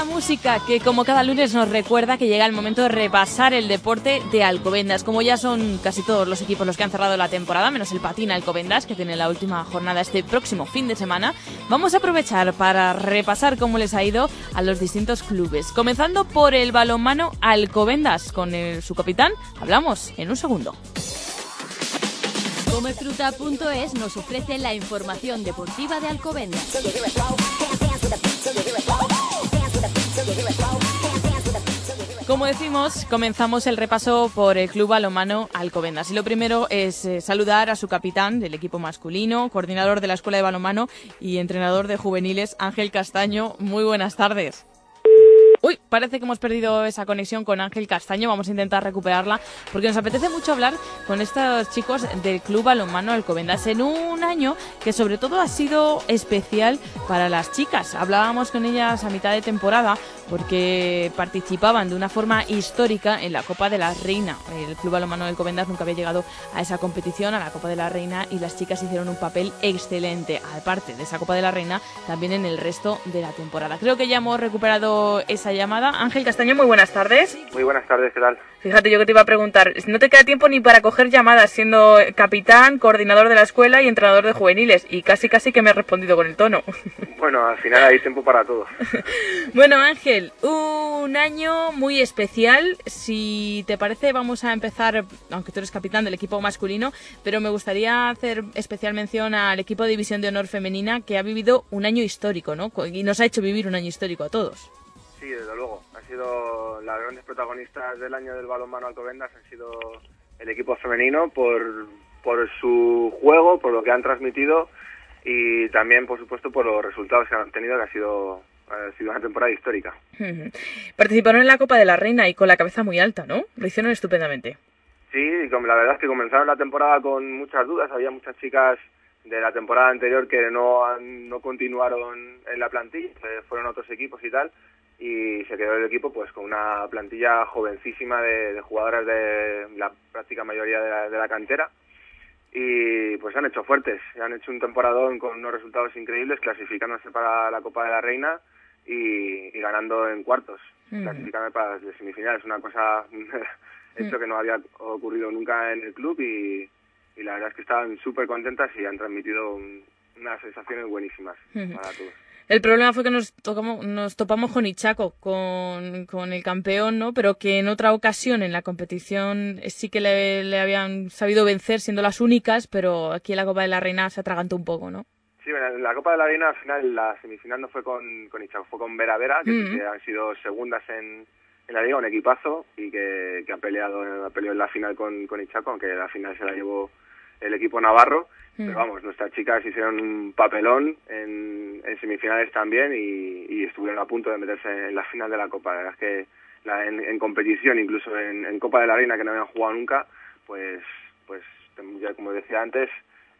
[SPEAKER 6] Esta música que como cada lunes nos recuerda que llega el momento de repasar el deporte de Alcobendas. Como ya son casi todos los equipos los que han cerrado la temporada, menos el Patín Alcobendas, que tiene la última jornada este próximo fin de semana, vamos a aprovechar para repasar cómo les ha ido a los distintos clubes. Comenzando por el balonmano Alcobendas, con su capitán. Hablamos en un segundo.
[SPEAKER 36] Comefruta.es nos ofrece la información deportiva de Alcobendas.
[SPEAKER 6] Como decimos, comenzamos el repaso por el Club Balonmano Alcobendas. Y lo primero es eh, saludar a su capitán del equipo masculino, coordinador de la Escuela de Balonmano y entrenador de juveniles, Ángel Castaño. Muy buenas tardes. Uy, parece que hemos perdido esa conexión con Ángel Castaño. Vamos a intentar recuperarla porque nos apetece mucho hablar con estos chicos del Club Balonmano Alcobendas en un año que sobre todo ha sido especial para las chicas. Hablábamos con ellas a mitad de temporada porque participaban de una forma histórica en la Copa de la Reina. El Club Balonmano del Covendas nunca había llegado a esa competición, a la Copa de la Reina, y las chicas hicieron un papel excelente, aparte de esa Copa de la Reina, también en el resto de la temporada. Creo que ya hemos recuperado esa llamada. Ángel Castaño, muy buenas tardes.
[SPEAKER 37] Muy buenas tardes, ¿qué tal?
[SPEAKER 6] Fíjate, yo que te iba a preguntar, no te queda tiempo ni para coger llamadas siendo capitán, coordinador de la escuela y entrenador de juveniles, y casi casi que me has respondido con el tono.
[SPEAKER 37] Bueno, al final hay tiempo para todo.
[SPEAKER 6] Bueno, Ángel, un año muy especial. Si te parece, vamos a empezar, aunque tú eres capitán del equipo masculino, pero me gustaría hacer especial mención al equipo de División de Honor Femenina que ha vivido un año histórico, ¿no? Y nos ha hecho vivir un año histórico a todos.
[SPEAKER 37] Sí, desde luego. Ha sido las grandes protagonistas del año del balonmano Alcobendas han sido el equipo femenino por, por su juego, por lo que han transmitido y también, por supuesto, por los resultados que han tenido, que ha sido, ha sido una temporada histórica.
[SPEAKER 6] Participaron en la Copa de la Reina y con la cabeza muy alta, ¿no? Lo hicieron estupendamente.
[SPEAKER 37] Sí, la verdad es que comenzaron la temporada con muchas dudas. Había muchas chicas de la temporada anterior que no, han- no continuaron en la plantilla, fueron a otros equipos y tal, y se quedó el equipo pues con una plantilla jovencísima de, de jugadoras de la práctica mayoría de la, de la cantera. Y pues se han hecho fuertes, han hecho un temporadón con unos resultados increíbles, clasificándose para la Copa de la Reina y, y ganando en cuartos,
[SPEAKER 8] Ujú.
[SPEAKER 37] clasificándose para las semifinales. Una cosa hecho que no había ocurrido nunca en el club y, y la verdad es que estaban súper contentas y han transmitido un- unas sensaciones buenísimas
[SPEAKER 6] Ujú.
[SPEAKER 37] para todos.
[SPEAKER 6] El problema fue que nos, tocamos, nos topamos con Ichaco, con, con el campeón, ¿no? Pero que en otra ocasión en la competición sí que le, le habían sabido vencer siendo las únicas, pero aquí en la Copa de la Reina se atragantó un poco, ¿no?
[SPEAKER 37] Sí, bueno, en la Copa de la Reina al final la semifinal no fue con, con Ichaco, fue con Vera Vera, que,
[SPEAKER 6] Mm.
[SPEAKER 37] que han sido segundas en, en la liga, un equipazo y que, que ha peleado ha peleado en la final con, con Ichaco, aunque la final se la llevó el equipo navarro. Pero vamos, nuestras chicas hicieron un papelón en, en semifinales también y, y estuvieron a punto de meterse en la final de la Copa. La verdad es que la- en, en competición, incluso en, en Copa de la Reina, que no habían jugado nunca, pues, pues ya como decía antes,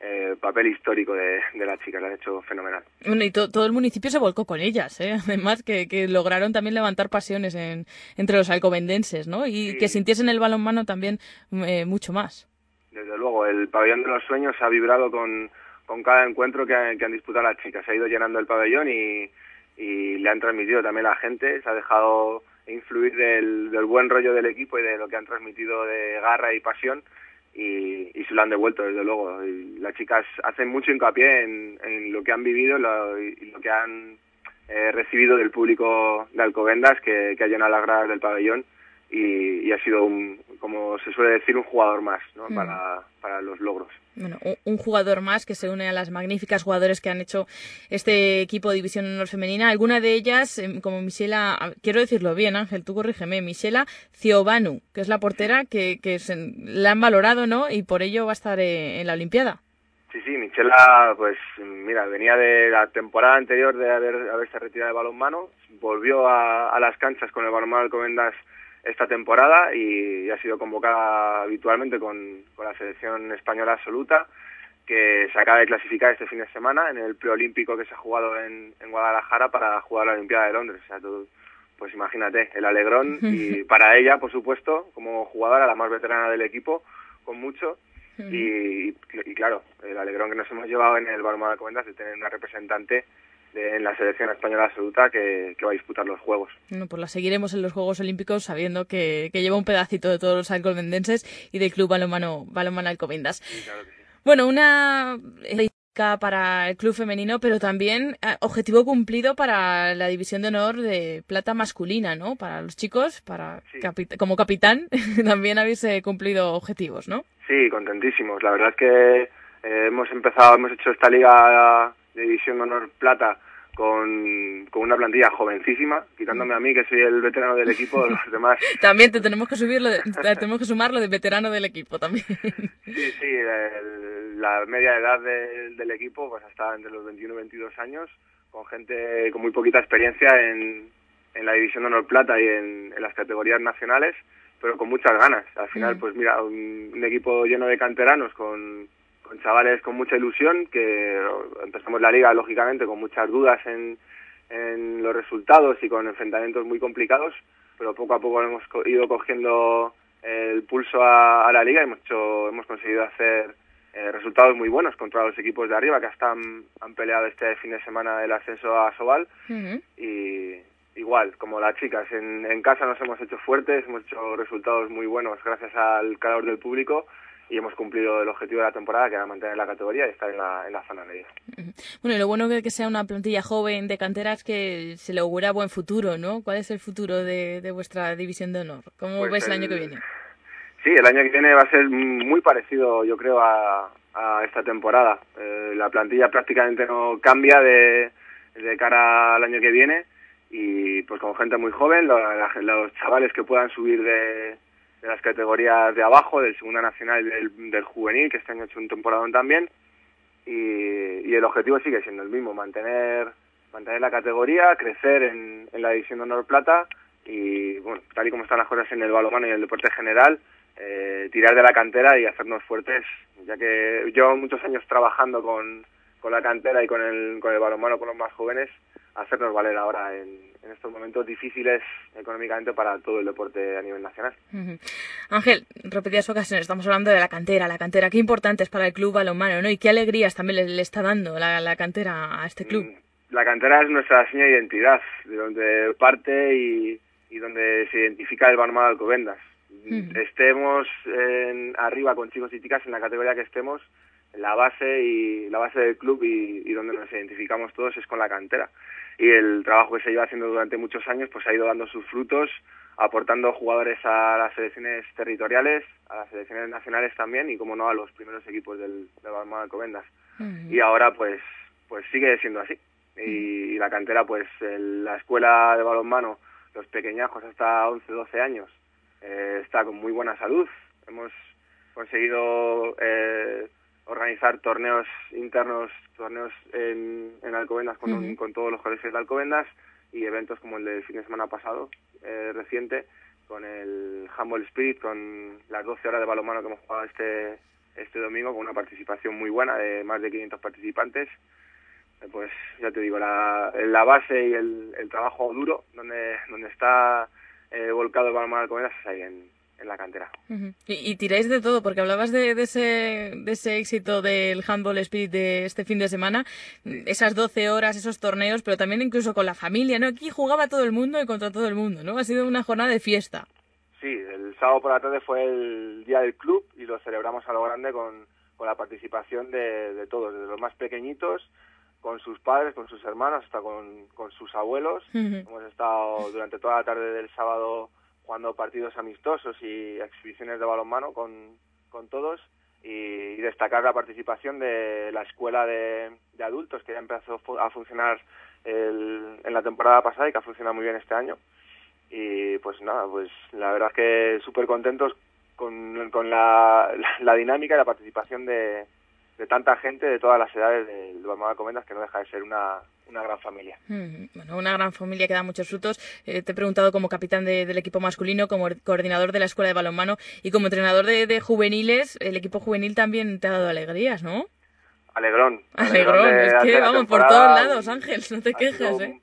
[SPEAKER 37] eh, papel histórico de, de las chicas, lo han hecho fenomenal.
[SPEAKER 6] Bueno, y to- todo el municipio se volcó con ellas, ¿eh? Además que, que lograron también levantar pasiones en, entre los alcobendenses, ¿no? Y que sintiesen el balonmano también eh, mucho más.
[SPEAKER 37] Desde luego, el pabellón de los sueños ha vibrado con, con cada encuentro que, que han disputado las chicas. Se ha ido llenando el pabellón y, y le han transmitido también la gente. Se ha dejado influir del, buen rollo del equipo y de lo que han transmitido de garra y pasión y, se lo han devuelto, desde luego. Y las chicas hacen mucho hincapié en, en lo que han vivido lo- y lo que han eh, recibido del público de Alcobendas que, que ha llenado las gradas del pabellón y, y ha sido, un, como se suele decir, un jugador más ¿no?
[SPEAKER 6] Mm.
[SPEAKER 37] para, para los logros.
[SPEAKER 6] Bueno, un- jugador más que se une a las magníficas jugadoras que han hecho este equipo de División Honor Femenina. Alguna de ellas, em, como Michela, quiero decirlo bien, Ángel, tú corrígeme, Michela Ciobanu, que es la portera que, que se- la han valorado, ¿no? Y por ello va a estar eh, en la Olimpiada.
[SPEAKER 37] Sí, sí, Michela, pues mira, venía de la temporada anterior de haber, haberse retirado de balonmano, volvió a, a las canchas con el balonmano Alcobendas esta temporada y, ha sido convocada habitualmente con, con la selección española absoluta, que se acaba de clasificar este fin de semana en el preolímpico que se ha jugado en, en Guadalajara para jugar la Olimpiada de Londres. O sea, tú, pues imagínate, el alegrón. Y para ella, por supuesto, como jugadora, la más veterana del equipo, con mucho, y, y claro, el alegrón que nos hemos llevado en el balonmano de Alcobendas de tener una representante de- en la selección española absoluta que, que va a disputar los Juegos.
[SPEAKER 6] Bueno, pues la seguiremos en los Juegos Olímpicos sabiendo que, que lleva un pedacito de todos los alcobendenses y del Club Balonmano, Balonmano Alcobendas. Bueno, una estadística para el club femenino, pero también eh, objetivo cumplido para la división de honor de plata masculina, ¿no? Para los chicos, para capi- como capitán, también habéis eh, cumplido objetivos, ¿no?
[SPEAKER 37] Sí, contentísimos. La verdad es que eh, hemos empezado, hemos hecho esta liga de división de honor plata con, con una plantilla jovencísima, quitándome a mí que soy el veterano del equipo, los demás
[SPEAKER 6] También te tenemos que subirlo, te- tenemos que sumarlo de veterano del equipo también.
[SPEAKER 37] Sí, sí, el- la media edad de- del equipo pues está entre los 21 y 22 años, con gente con muy poquita experiencia en, en la división de honor plata y en, en las categorías nacionales, pero con muchas ganas. Al final, pues mira, un, un equipo lleno de canteranos con, con chavales con mucha ilusión, que empezamos la liga lógicamente con muchas dudas en, en los resultados y con enfrentamientos muy complicados, pero poco a poco hemos co- ido cogiendo el pulso a, a la liga. Y hemos, hecho, hemos conseguido hacer eh, resultados muy buenos contra los equipos de arriba que hasta han, han peleado este fin de semana el ascenso a Sobal. Y igual, como las chicas, en, en casa nos hemos hecho fuertes, hemos hecho resultados muy buenos gracias al calor del público y hemos cumplido el objetivo de la temporada que era mantener la categoría y estar en la, en la zona media.
[SPEAKER 6] Bueno, y lo bueno de que sea una plantilla joven de cantera es que se le augura buen futuro, ¿no? ¿Cuál es el futuro de, de vuestra división de honor? ¿Cómo
[SPEAKER 37] Pues
[SPEAKER 6] ves el año que viene?
[SPEAKER 37] Sí, el año que viene va a ser muy parecido, yo creo, a, a esta temporada. Eh, la plantilla prácticamente no cambia de, de cara al año que viene y pues con gente muy joven, lo- la- los chavales que puedan subir de, de las categorías de abajo, del Segunda Nacional del, del Juvenil, que este año ha hecho un temporadón también, y, y el objetivo sigue siendo el mismo, mantener mantener la categoría, crecer en, en la división de honor plata y bueno, tal y como están las cosas en el balonmano y el deporte general, eh, tirar de la cantera y hacernos fuertes, ya que yo muchos años trabajando con, con la cantera y con el, con el balonmano con los más jóvenes, hacernos valer ahora en, en estos momentos difíciles económicamente para todo el deporte a nivel nacional.
[SPEAKER 6] Ángel, repetidas ocasiones, estamos hablando de la cantera, la cantera, qué importante es para el club balonmano, ¿no? Y qué alegrías también le, le está dando la, la cantera a este club.
[SPEAKER 37] La cantera es nuestra seña de identidad, de donde parte y, y donde se identifica el balonmano de Alcobendas. Estemos en, arriba con chicos y chicas en la categoría que estemos, la base y la base del club y, y donde nos identificamos todos es con la cantera. Y el trabajo que se lleva haciendo durante muchos años pues ha ido dando sus frutos, aportando jugadores a las selecciones territoriales, a las selecciones nacionales también y como no a los primeros equipos del, del balonmano de Alcobendas. Y ahora pues pues sigue siendo así. Y, y la cantera pues el- la escuela de balonmano, los pequeñajos hasta 11, 12 años, eh, está con muy buena salud. Hemos conseguido eh, organizar torneos internos, torneos en, en Alcobendas con, todos los colegios de Alcobendas y eventos como el del fin de semana pasado, eh, reciente, con el Humble Spirit, con las 12 horas de balonmano que hemos jugado este, este domingo, con una participación muy buena de más de 500 participantes. Eh, Pues ya te digo, la, la base y el, el trabajo duro, donde, donde está eh, volcado el balonmano de Alcobendas, es ahí en, en la cantera.
[SPEAKER 6] Y, y tiráis de todo, porque hablabas de, de ese, de ese éxito del Handball Spirit de este fin de semana, esas 12 horas, esos torneos, pero también incluso con la familia, ¿no? Aquí jugaba todo el mundo y contra todo el mundo, ¿no? Ha sido una jornada de fiesta.
[SPEAKER 37] Sí, el sábado por la tarde fue el día del club y lo celebramos a lo grande con, con la participación de, de todos, desde los más pequeñitos, con sus padres, con sus hermanos, hasta con, con sus abuelos. Hemos estado durante toda la tarde del sábado jugando partidos amistosos y exhibiciones de balonmano con, con todos y, destacar la participación de la escuela de, de adultos que ya empezó a funcionar el- en la temporada pasada y que ha funcionado muy bien este año. Y pues nada, pues la verdad es que súper contentos con, con la, la, dinámica y la participación de, de tanta gente de todas las edades del Balonmano de Alcobendas que no deja de ser una, una gran familia.
[SPEAKER 6] Mm, Bueno, una gran familia que da muchos frutos. Eh, te he preguntado como capitán de- del equipo masculino, como or- coordinador de la escuela de balonmano y como entrenador de, de juveniles, el equipo juvenil también te ha dado alegrías, ¿no?
[SPEAKER 37] Alegrón.
[SPEAKER 6] Alegrón, es que vamos por todos lados, Ángel, no te
[SPEAKER 37] un-
[SPEAKER 6] ¿eh?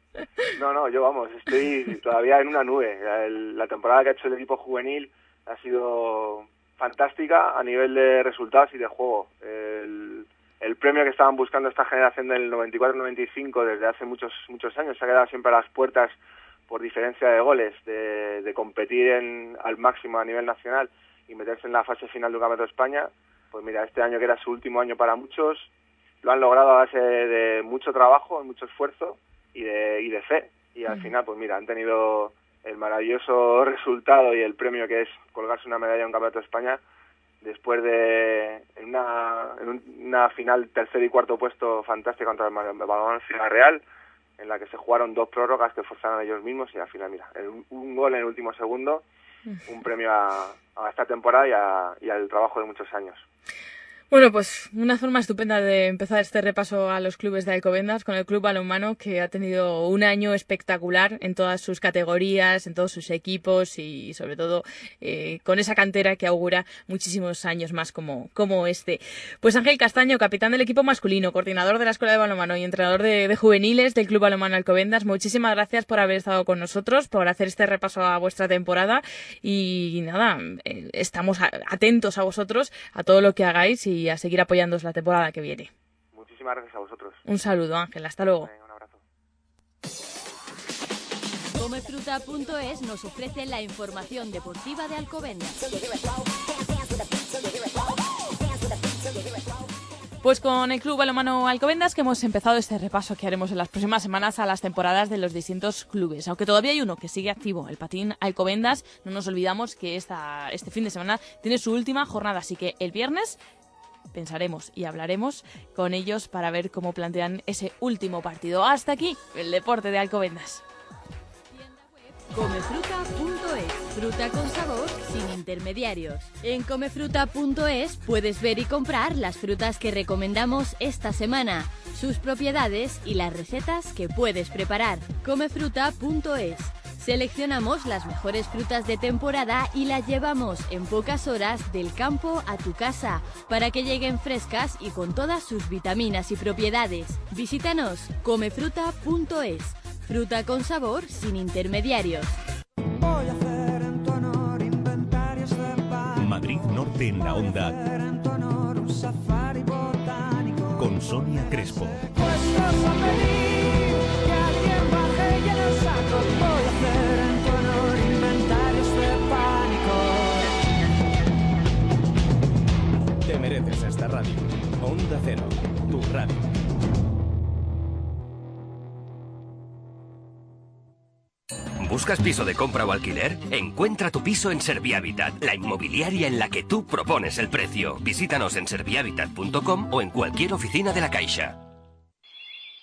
[SPEAKER 37] No, no, yo vamos, estoy todavía en una nube. El- la temporada que ha hecho el equipo juvenil ha sido fantástica a nivel de resultados y de juego. El, el premio que estaban buscando esta generación del 94-95 desde hace muchos muchos años se ha quedado siempre a las puertas por diferencia de goles, de, de competir en, al máximo a nivel nacional y meterse en la fase final de un campeonato de España. Pues mira, este año que era su último año para muchos, lo han logrado a base de mucho trabajo, mucho esfuerzo y de, y de fe. Y al final, pues mira, han tenido el maravilloso resultado y el premio que es colgarse una medalla en un campeonato de España después de una, una final tercer y cuarto puesto fantástica contra el Ciudad Real en la que se jugaron dos prórrogas que forzaron ellos mismos y al final mira el- un gol en el último segundo un premio a, a esta temporada y, a- y al trabajo de muchos años
[SPEAKER 6] Bueno, pues una forma estupenda de empezar este repaso a los clubes de Alcobendas con el Club Balonmano que ha tenido un año espectacular en todas sus categorías, en todos sus equipos y sobre todo eh, con esa cantera que augura muchísimos años más como, como este. Pues Ángel Castaño, capitán del equipo masculino, coordinador de la Escuela de Balonmano y entrenador de, juveniles del Club Balonmano Alcobendas, muchísimas gracias por haber estado con nosotros, por hacer este repaso a vuestra temporada y nada, eh, estamos atentos a vosotros, a todo lo que hagáis y a seguir apoyándoos la temporada que viene.
[SPEAKER 37] Muchísimas gracias a vosotros.
[SPEAKER 6] Un saludo, Ángel. Hasta luego.
[SPEAKER 36] Comefruta.es nos ofrece la información deportiva de Alcobendas.
[SPEAKER 6] Pues con el Club Balonmano Alcobendas que hemos empezado este repaso que haremos en las próximas semanas a las temporadas de los distintos clubes. Aunque todavía hay uno que sigue activo, el Patín Alcobendas, no nos olvidamos que esta, este fin de semana tiene su última jornada, así que el viernes pensaremos y hablaremos con ellos para ver cómo plantean ese último partido. Hasta aquí el deporte de Alcobendas.
[SPEAKER 36] Comefruta.es, fruta con sabor sin intermediarios. En comefruta.es puedes ver y comprar las frutas que recomendamos esta semana, sus propiedades y las recetas que puedes preparar. Comefruta.es. Seleccionamos las mejores frutas de temporada y las llevamos en pocas horas del campo a tu casa para que lleguen frescas y con todas sus vitaminas y propiedades. Visítanos comefruta.es. Fruta con sabor sin intermediarios.
[SPEAKER 32] Voy a hacer en tu honor inventarios de pan.
[SPEAKER 14] Madrid Norte en la onda
[SPEAKER 32] En tu honor un safari botánico.
[SPEAKER 14] con Sonia Crespo.
[SPEAKER 32] Tu
[SPEAKER 38] radio.
[SPEAKER 18] ¿Buscas piso de compra o alquiler? Encuentra tu piso en Servihabitat, la inmobiliaria en la que tú propones el precio. Visítanos en servihabitat.com o en cualquier oficina de la Caixa.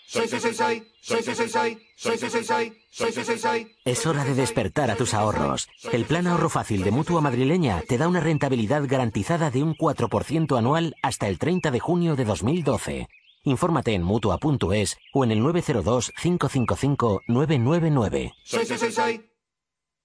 [SPEAKER 32] Soy, soy, soy, soy, soy, soy, soy, soy, soy, soy, soy, soy, soy, soy, soy, soy.
[SPEAKER 8] Es hora de despertar a tus ahorros. El plan ahorro fácil de Mutua Madrileña te da una rentabilidad garantizada de un 4% anual hasta el 30 de junio de 2012. Infórmate en Mutua.es o en el 902-555-999.
[SPEAKER 32] Soy, soy, soy, soy.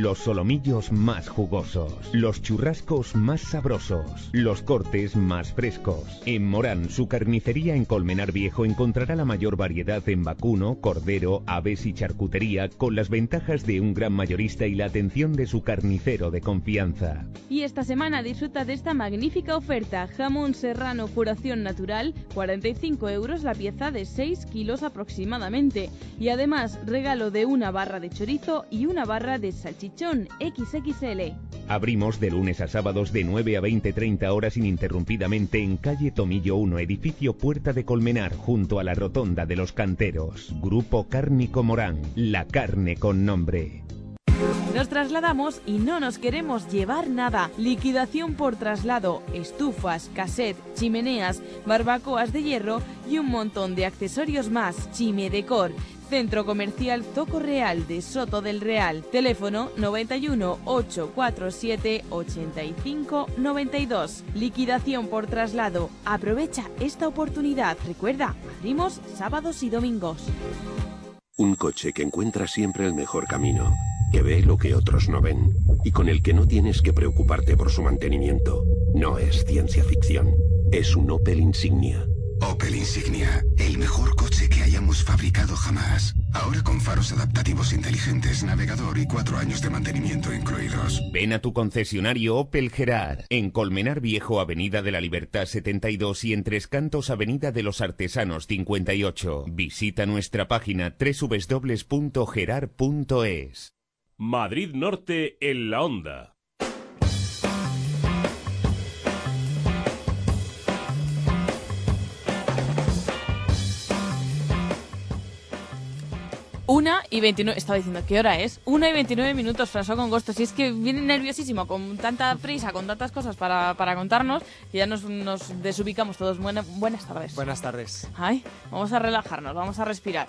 [SPEAKER 14] Los solomillos más jugosos, los churrascos más sabrosos, los cortes más frescos. En Morán, su carnicería en Colmenar Viejo encontrará la mayor variedad en vacuno, cordero, aves y charcutería con las ventajas de un gran mayorista y la atención de su carnicero de confianza.
[SPEAKER 6] Y esta semana disfruta de esta magnífica oferta. Jamón serrano curación natural, 45 euros la pieza de 6 kilos aproximadamente. Y además regalo de una barra de chorizo y una barra de salchichón XXL.
[SPEAKER 14] Abrimos de lunes a sábados de 9 a 20-30 horas ininterrumpidamente en calle Tomillo 1, edificio Puerta de Colmenar, junto a la Rotonda de los Canteros. Grupo Cárnico Morán, la carne con nombre.
[SPEAKER 6] Nos trasladamos y no nos queremos llevar nada. Liquidación por traslado, estufas, cassette, chimeneas, barbacoas de hierro y un montón de accesorios más. Chime Decor. Centro Comercial Zoco Real de Soto del Real. Teléfono 91 847 85 92. Liquidación por traslado. Aprovecha esta oportunidad. Recuerda, abrimos sábados y domingos.
[SPEAKER 39] Un coche que encuentra siempre el mejor camino, que ve lo que otros no ven y con el que no tienes que preocuparte por su mantenimiento. No es ciencia ficción, es un Opel Insignia.
[SPEAKER 13] Opel Insignia, el mejor coche que hayamos fabricado jamás. Ahora con faros adaptativos inteligentes, navegador y cuatro años de mantenimiento incluidos.
[SPEAKER 14] Ven a tu concesionario Opel Gerard, en Colmenar Viejo, Avenida de la Libertad 72 y en Tres Cantos, Avenida de los Artesanos 58. Visita nuestra página www.gerard.es.
[SPEAKER 17] Madrid Norte en la onda.
[SPEAKER 6] Una y 29, estaba diciendo, ¿qué hora es? Una y 29 minutos, François Congosto. Si es que viene nerviosísimo, con tanta prisa, con tantas cosas para, para contarnos, que ya nos, nos desubicamos todos. Buena- buenas tardes.
[SPEAKER 40] Buenas tardes.
[SPEAKER 6] Ay, vamos a relajarnos, vamos a respirar.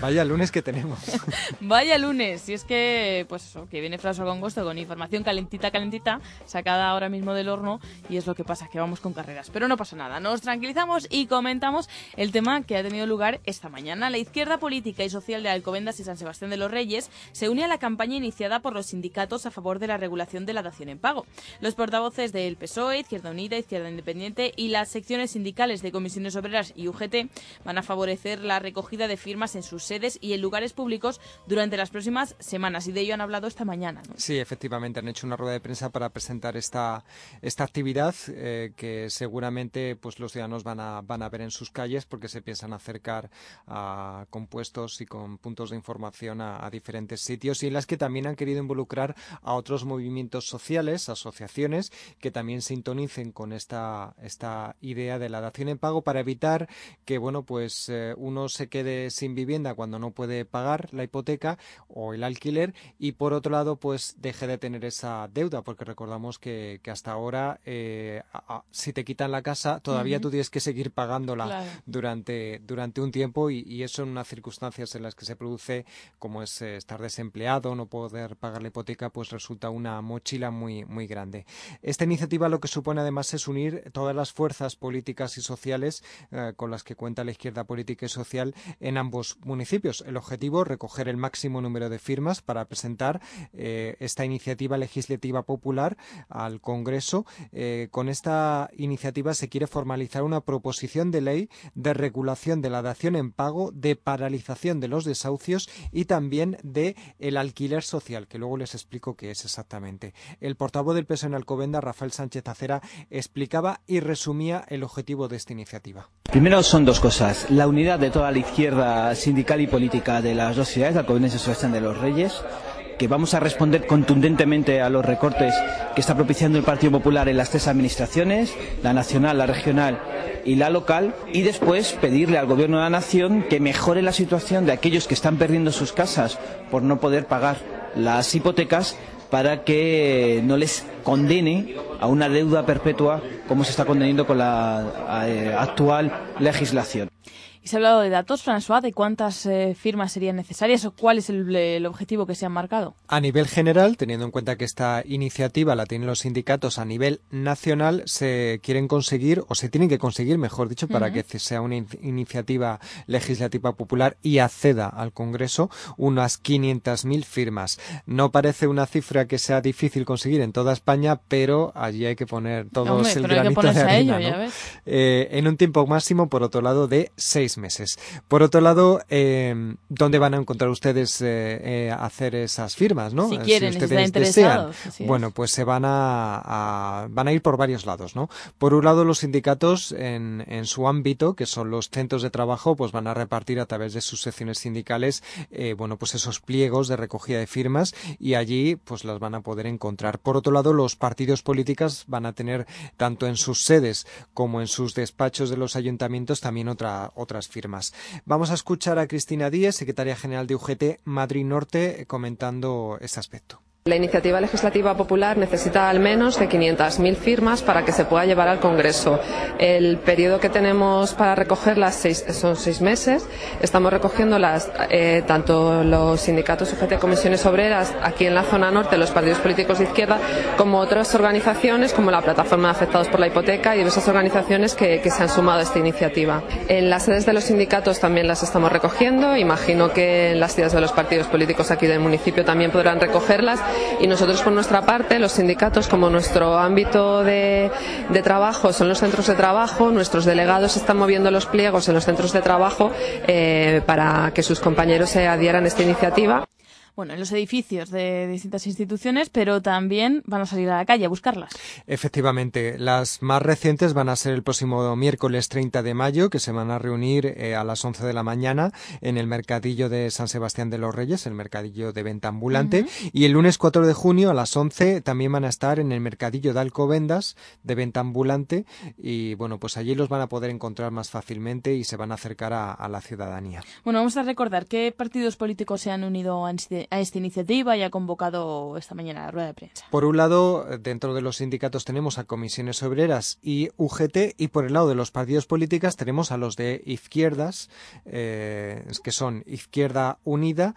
[SPEAKER 40] Vaya lunes que tenemos.
[SPEAKER 6] Vaya lunes, si es que, pues eso, que viene François Congosto con información calentita, calentita, sacada ahora mismo del horno, y es lo que pasa, que vamos con carreras. Pero no pasa nada, nos tranquilizamos y comentamos el tema que ha tenido lugar esta mañana. La izquierda política y social de Alcobendas y San Sebastián de los Reyes se une a la campaña iniciada por los sindicatos a favor de la regulación de la dación en pago. Los portavoces del PSOE, Izquierda Unida, Izquierda Independiente y las secciones sindicales de comisiones obreras y UGT van a favorecer la recogida de firmas en sus sedes y en lugares públicos durante las próximas semanas. Y de ello han hablado esta mañana.
[SPEAKER 40] Sí, efectivamente, han hecho una rueda de prensa para presentar esta, esta actividad eh, que seguramente pues, los ciudadanos van a, van a ver en sus calles porque se piensan acercar a, con puestos y con puntos de información a, a diferentes sitios y en las que también han querido involucrar a otros movimientos sociales, asociaciones que también sintonicen con esta, esta idea de la dación en pago para evitar que bueno pues eh, uno se quede sin vivienda cuando no puede pagar la hipoteca o el alquiler y por otro lado pues deje de tener esa deuda porque recordamos que, que hasta ahora eh, a- a- si te quitan la casa todavía
[SPEAKER 41] Ujú.
[SPEAKER 40] tú tienes que seguir pagándola
[SPEAKER 41] Claro.
[SPEAKER 40] durante, durante un tiempo y, y eso en unas circunstancias en las que se produce como es eh, estar desempleado, no poder pagar la hipoteca, pues resulta una mochila muy, muy grande. Esta iniciativa lo que supone además es unir todas las fuerzas políticas y sociales eh, con las que cuenta la izquierda política y social en ambos municipios. El objetivo, recoger el máximo número de firmas para presentar eh, esta iniciativa legislativa popular al Congreso. Con esta iniciativa se quiere formalizar una proposición de ley de regulación de la dación en pago, de paralización de los desahucios y también de el alquiler social, que luego les explico qué es exactamente. El portavoz del PSOE en Alcobenda, Rafael Sánchez Acera, explicaba y resumía el objetivo de esta iniciativa.
[SPEAKER 41] Primero son dos cosas. La unidad de toda la izquierda sindical y política de las dos ciudades, Alcobendas y de los Reyes, que vamos a responder contundentemente a los recortes que está propiciando el Partido Popular en las tres administraciones, la nacional, la regional y la local, y después pedirle al Gobierno de la Nación que mejore la situación de aquellos que están perdiendo sus casas por no poder pagar las hipotecas para que no les condene a una deuda perpetua como se está condenando con la eh, actual legislación.
[SPEAKER 6] Y se ha hablado de datos, François, de cuántas eh, firmas serían necesarias o cuál es el, el objetivo que se han marcado.
[SPEAKER 40] A nivel general, teniendo en cuenta que esta iniciativa la tienen los sindicatos a nivel nacional, se quieren conseguir, o se tienen que conseguir, mejor dicho, para que sea una in- iniciativa legislativa popular y acceda al Congreso, unas 500.000 firmas. No parece una cifra que sea difícil conseguir en toda España, pero allí hay que poner todos
[SPEAKER 6] Hombre,
[SPEAKER 40] el granito de arena,
[SPEAKER 6] ello,
[SPEAKER 40] ¿no? Eh, en un tiempo máximo, por otro lado, de seis meses. Por otro lado, eh, ¿dónde van a encontrar ustedes eh, eh, hacer esas firmas, no?
[SPEAKER 6] Si quieren, si
[SPEAKER 40] ustedes
[SPEAKER 6] están
[SPEAKER 40] desean. Bueno, pues se van a, a- van a ir por varios lados, ¿no? Por un lado, los sindicatos en, en su ámbito, que son los centros de trabajo, pues van a repartir a través de sus secciones sindicales, eh, bueno, pues esos pliegos de recogida de firmas y allí, pues las van a poder encontrar. Por otro lado, los partidos políticos van a tener tanto en sus sedes como en sus despachos de los ayuntamientos también otra, otras firmas. Vamos a escuchar a Cristina Díez, secretaria general de UGT Madrid Norte, comentando este aspecto.
[SPEAKER 42] La iniciativa legislativa popular necesita al menos de 500.000 firmas para que se pueda llevar al Congreso. El periodo que tenemos para recogerlas son seis meses. Estamos recogiéndolas eh, tanto los sindicatos UGT Comisiones Obreras aquí en la zona norte, los partidos políticos de izquierda, como otras organizaciones como la Plataforma de Afectados por la Hipoteca y diversas organizaciones que, que se han sumado a esta iniciativa. En las sedes de los sindicatos también las estamos recogiendo. Imagino que en las sedes de los partidos políticos aquí del municipio también podrán recogerlas y nosotros por nuestra parte, los sindicatos como nuestro ámbito de, trabajo son los centros de trabajo, nuestros delegados están moviendo los pliegos en los centros de trabajo eh, para que sus compañeros se adhieran a esta iniciativa.
[SPEAKER 6] Bueno, en los edificios de distintas instituciones, pero también van a salir a la calle a buscarlas.
[SPEAKER 40] Efectivamente, las más recientes van a ser el próximo miércoles 30 de mayo, que se van a reunir eh, a las 11 de la mañana en el mercadillo de San Sebastián de los Reyes, el mercadillo de venta ambulante, y el lunes 4 de junio a las 11 también van a estar en el mercadillo de Alcobendas de venta ambulante y bueno, pues allí los van a poder encontrar más fácilmente y se van a acercar a, a la ciudadanía.
[SPEAKER 6] Bueno, vamos a recordar qué partidos políticos se han unido a a esta iniciativa y ha convocado esta mañana la rueda de prensa.
[SPEAKER 40] Por un lado, dentro de los sindicatos tenemos a Comisiones Obreras y UGT, y por el lado de los partidos políticos tenemos a los de izquierdas, eh, que son Izquierda Unida,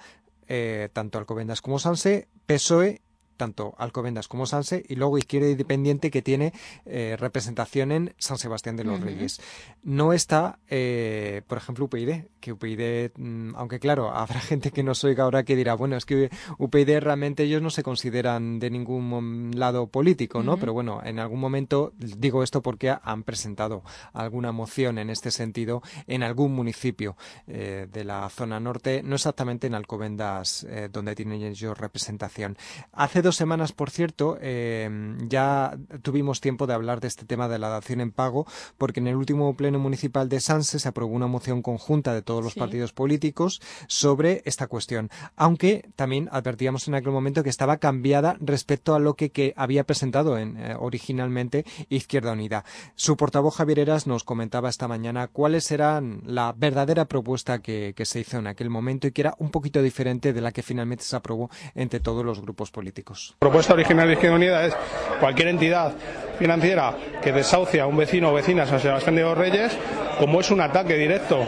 [SPEAKER 40] eh, tanto Alcobendas como Sanse, PSOE, tanto Alcobendas como Sanse, y luego Izquierda Independiente, que tiene eh, representación en San Sebastián de los. Reyes. No está, eh, por ejemplo, UPyD, que UPyD, mm, aunque claro, habrá gente que nos oiga ahora que dirá, bueno, es que UPyD realmente ellos no se consideran de ningún lado político, ¿no? Pero bueno, en algún momento digo esto porque ha- han presentado alguna moción en este sentido en algún municipio eh, de la zona norte, no exactamente en Alcobendas, donde tienen ellos representación. Hace dos semanas, por cierto, eh, ya tuvimos tiempo de hablar de este tema de la dación en pago, porque en el último pleno municipal de Sanse se aprobó una moción conjunta de todos los
[SPEAKER 43] Sí.
[SPEAKER 40] partidos políticos sobre esta cuestión, aunque también advertíamos en aquel momento que estaba cambiada respecto a lo que, que había presentado en, eh, originalmente Izquierda Unida. Su portavoz Javier Eras nos comentaba esta mañana cuáles eran la verdadera propuesta que, que se hizo en aquel momento y que era un poquito diferente de la que finalmente se aprobó entre todos los grupos políticos.
[SPEAKER 44] La propuesta original de Izquierda Unida es cualquier entidad financiera que desahucia a un vecino o vecina San Sebastián de los Reyes, como es un ataque directo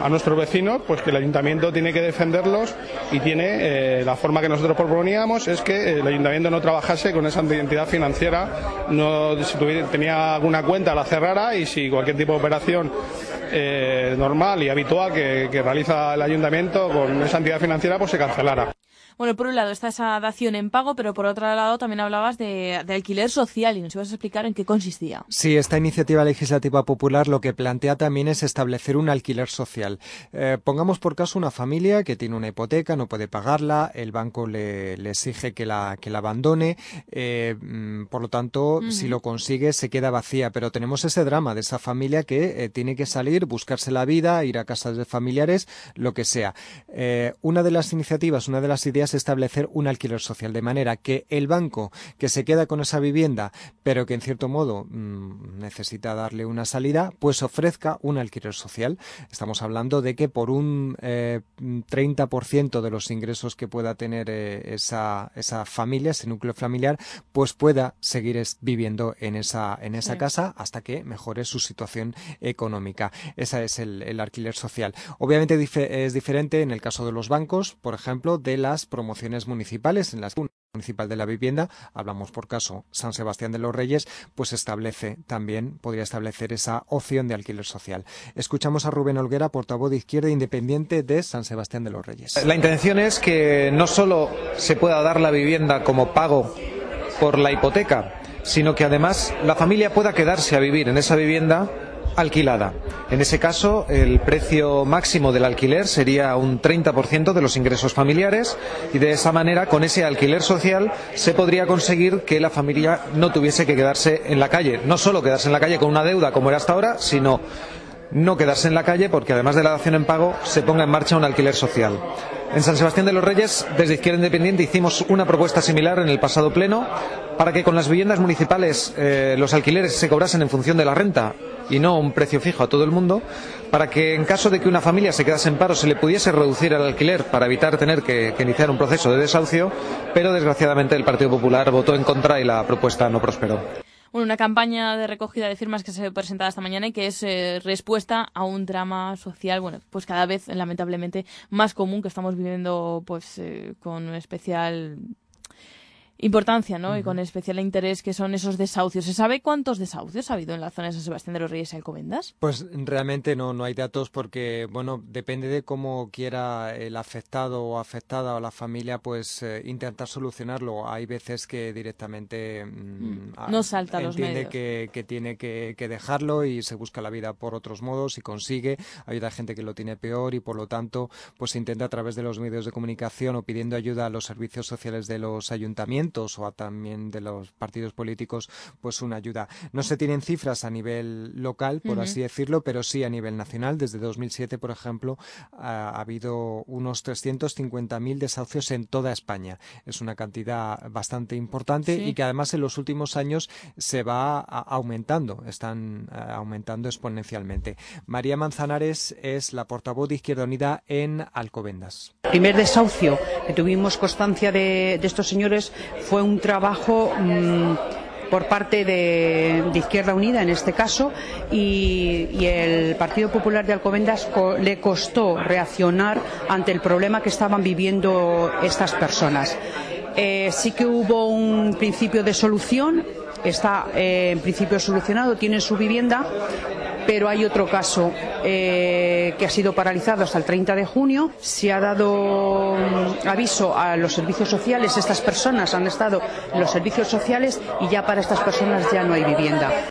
[SPEAKER 44] a nuestros vecinos, pues que el ayuntamiento tiene que defenderlos y tiene eh, la forma que nosotros proponíamos es que el ayuntamiento no trabajase con esa entidad financiera, no si tenía alguna cuenta la cerrara y si cualquier tipo de operación eh, normal y habitual que, que realiza el ayuntamiento con esa entidad financiera pues se cancelara.
[SPEAKER 6] Bueno, por un lado está esa dación en pago, pero por otro lado también hablabas de, de alquiler social y nos ibas a explicar en qué consistía.
[SPEAKER 40] Sí, esta iniciativa legislativa popular lo que plantea también es establecer un alquiler social. Eh, pongamos por caso una familia que tiene una hipoteca, no puede pagarla, el banco le, le exige que la, que la abandone, eh, mm, por lo tanto, si lo consigue se queda vacía, pero tenemos ese drama de esa familia que eh, tiene que salir, buscarse la vida, ir a casas de familiares, lo que sea. Una de las iniciativas, una de las ideas es establecer un alquiler social, de manera que el banco que se queda con esa vivienda, pero que en cierto modo mm, necesita darle una salida, pues ofrezca un alquiler social. Estamos hablando de que por un eh, 30% de los ingresos que pueda tener eh, esa, esa familia, ese núcleo familiar, pues pueda seguir es- viviendo en esa, en esa
[SPEAKER 43] Sí.
[SPEAKER 40] casa hasta que mejore su situación económica. Ese es el, el alquiler social. Obviamente es diferente en el caso de los bancos, por ejemplo, de las promociones municipales en las municipal de la vivienda, hablamos por caso San Sebastián de los Reyes, pues establece también, podría establecer esa opción de alquiler social. Escuchamos a Rubén Olguera, portavoz de Izquierda Independiente de San Sebastián de los Reyes.
[SPEAKER 43] La intención es que no solo se pueda dar la vivienda como pago por la hipoteca, sino que además la familia pueda quedarse a vivir en esa vivienda alquilada. En ese caso, el precio máximo del alquiler sería un 30% de los ingresos familiares y de esa manera, con ese alquiler social, se podría conseguir que la familia no tuviese que quedarse en la calle. No solo quedarse en la calle con una deuda como era hasta ahora, sino no quedarse en la calle porque además de la dación en pago se ponga en marcha un alquiler social. En San Sebastián de los Reyes, desde Izquierda Independiente, hicimos una propuesta similar en el pasado pleno para que con las viviendas municipales eh, los alquileres se cobrasen en función de la renta y no un precio fijo a todo el mundo, para que en caso de que una familia se quedase en paro se le pudiese reducir el alquiler para evitar tener que, iniciar un proceso de desahucio, pero desgraciadamente el Partido Popular votó en contra y la propuesta no prosperó.
[SPEAKER 6] Bueno, una campaña de recogida de firmas que se presentaba esta mañana y que es eh, respuesta a un drama social, bueno, pues cada vez lamentablemente más común que estamos viviendo pues eh, con especial importancia, ¿no? Y con especial interés que son esos desahucios. ¿Se sabe cuántos desahucios ha habido en la zona de San Sebastián de los Reyes y Alcobendas?
[SPEAKER 40] Pues realmente no, no hay datos porque, bueno, depende de cómo quiera el afectado o afectada o la familia, pues eh, intentar solucionarlo. Hay veces que directamente mm,
[SPEAKER 6] no salta a los
[SPEAKER 40] entiende
[SPEAKER 6] medios.
[SPEAKER 40] que, que tiene que, que dejarlo y se busca la vida por otros modos y consigue. Hay gente que lo tiene peor y por lo tanto, pues intenta a través de los medios de comunicación o pidiendo ayuda a los servicios sociales de los ayuntamientos o a también de los partidos políticos, pues una ayuda. No se tienen cifras a nivel local, por así decirlo, pero sí a nivel nacional. Desde 2007, por ejemplo, ha, ha habido unos 350.000 desahucios en toda España. Es una cantidad bastante importante
[SPEAKER 45] Sí.
[SPEAKER 40] y que además en los últimos años se va a- aumentando, están eh, aumentando exponencialmente. María Manzanares es la portavoz de Izquierda Unida en Alcobendas.
[SPEAKER 45] primer desahucio que tuvimos constancia de, de estos señores fue un trabajo mm, por parte de, Izquierda Unida, en este caso, y, el Partido Popular de Alcobendas co- le costó reaccionar ante el problema que estaban viviendo estas personas. Eh, sí que hubo un principio de solución, está eh, en principio solucionado, tienen su vivienda, pero hay otro caso eh, que ha sido paralizado hasta el 30 de junio. Se ha dado mm, aviso a los servicios sociales. Estas personas han estado en los servicios sociales y ya para estas personas ya no hay vivienda.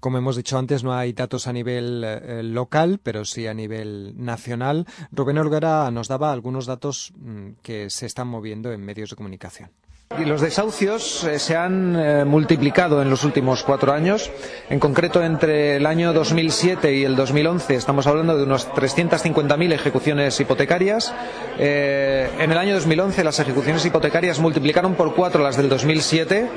[SPEAKER 40] Como hemos dicho antes, no hay datos a nivel eh, local, pero sí a nivel nacional. Rubén Olguera nos daba algunos datos mm, que se están moviendo en medios de comunicación.
[SPEAKER 43] Los desahucios eh, se han eh, multiplicado en los últimos cuatro años. En concreto, entre el año 2007 y el 2011 estamos hablando de unas 350.000 ejecuciones hipotecarias. Eh, en el año 2011 las ejecuciones hipotecarias multiplicaron por cuatro las del 2007.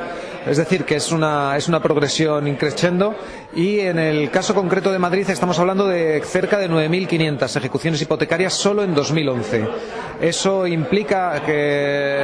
[SPEAKER 43] Es decir, que es una, es una progresión increciendo. Y en el caso concreto de Madrid estamos hablando de cerca de 9.500 ejecuciones hipotecarias solo en 2011. Eso implica que,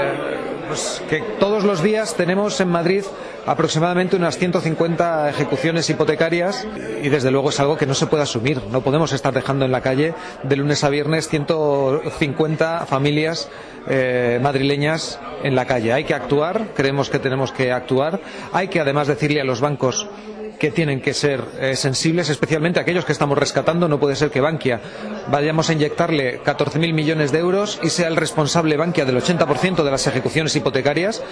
[SPEAKER 43] pues, que todos los días tenemos en Madrid aproximadamente unas 150 ejecuciones hipotecarias y desde luego es algo que no se puede asumir. No podemos estar dejando en la calle de lunes a viernes 150 familias eh, madrileñas en la calle. Hay que actuar, creemos que tenemos que actuar. Hay que además decirle a los bancos que tienen que ser eh, sensibles, especialmente aquellos que estamos rescatando. No puede ser que Bankia vayamos a inyectarle 14.000 millones de euros y sea el responsable Bankia del 80% de las ejecuciones hipotecarias.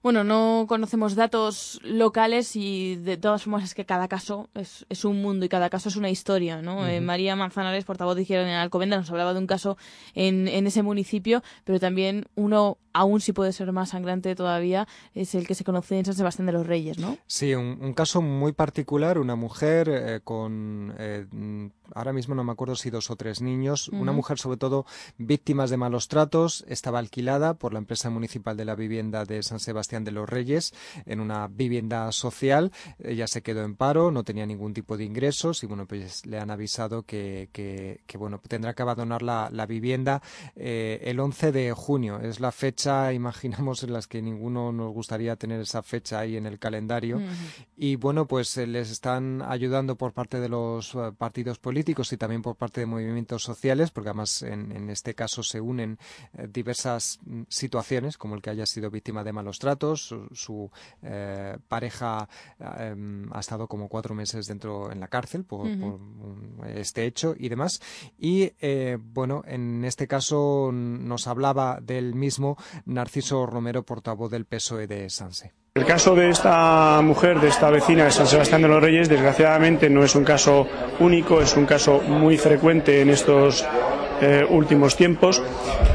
[SPEAKER 6] Bueno, no conocemos datos locales y de todas formas es que cada caso es, es un mundo y cada caso es una historia, ¿no? Eh. María Manzanares, portavoz de Izquierda en Alcobendas, nos hablaba de un caso en, en ese municipio, pero también uno, aún si puede ser más sangrante todavía, es el que se conoce en San Sebastián de los Reyes, ¿no?
[SPEAKER 40] Sí, un, un caso muy particular, una mujer eh, con, eh, mm, ahora mismo no me acuerdo si dos o tres niños, una mujer sobre todo víctimas de malos tratos, estaba alquilada por la empresa municipal de la vivienda de San Sebastián de los Reyes en una vivienda social, ella se quedó en paro, no tenía ningún tipo de ingresos y bueno, pues le han avisado que, que, que, bueno, tendrá que abandonar la, la vivienda eh, el 11 de junio, es la fecha, imaginamos, en las que ninguno nos gustaría tener esa fecha ahí en el calendario. Y bueno, pues eh, les están ayudando por parte de los eh, partidos políticos y también por parte de movimientos sociales, porque además en, en este caso se unen eh, diversas mm, situaciones, como el que haya sido víctima de malos tratos, su, su, eh, pareja eh, em, ha estado como cuatro meses dentro en la cárcel por, un- este hecho y demás. Y eh, bueno, en este caso nos hablaba del mismo Narciso Romero, portavoz del PSOE de Sanse.
[SPEAKER 44] El caso de esta mujer, de esta vecina de San Sebastián de los Reyes, desgraciadamente no es un caso único, es un caso muy frecuente en estos eh, últimos tiempos,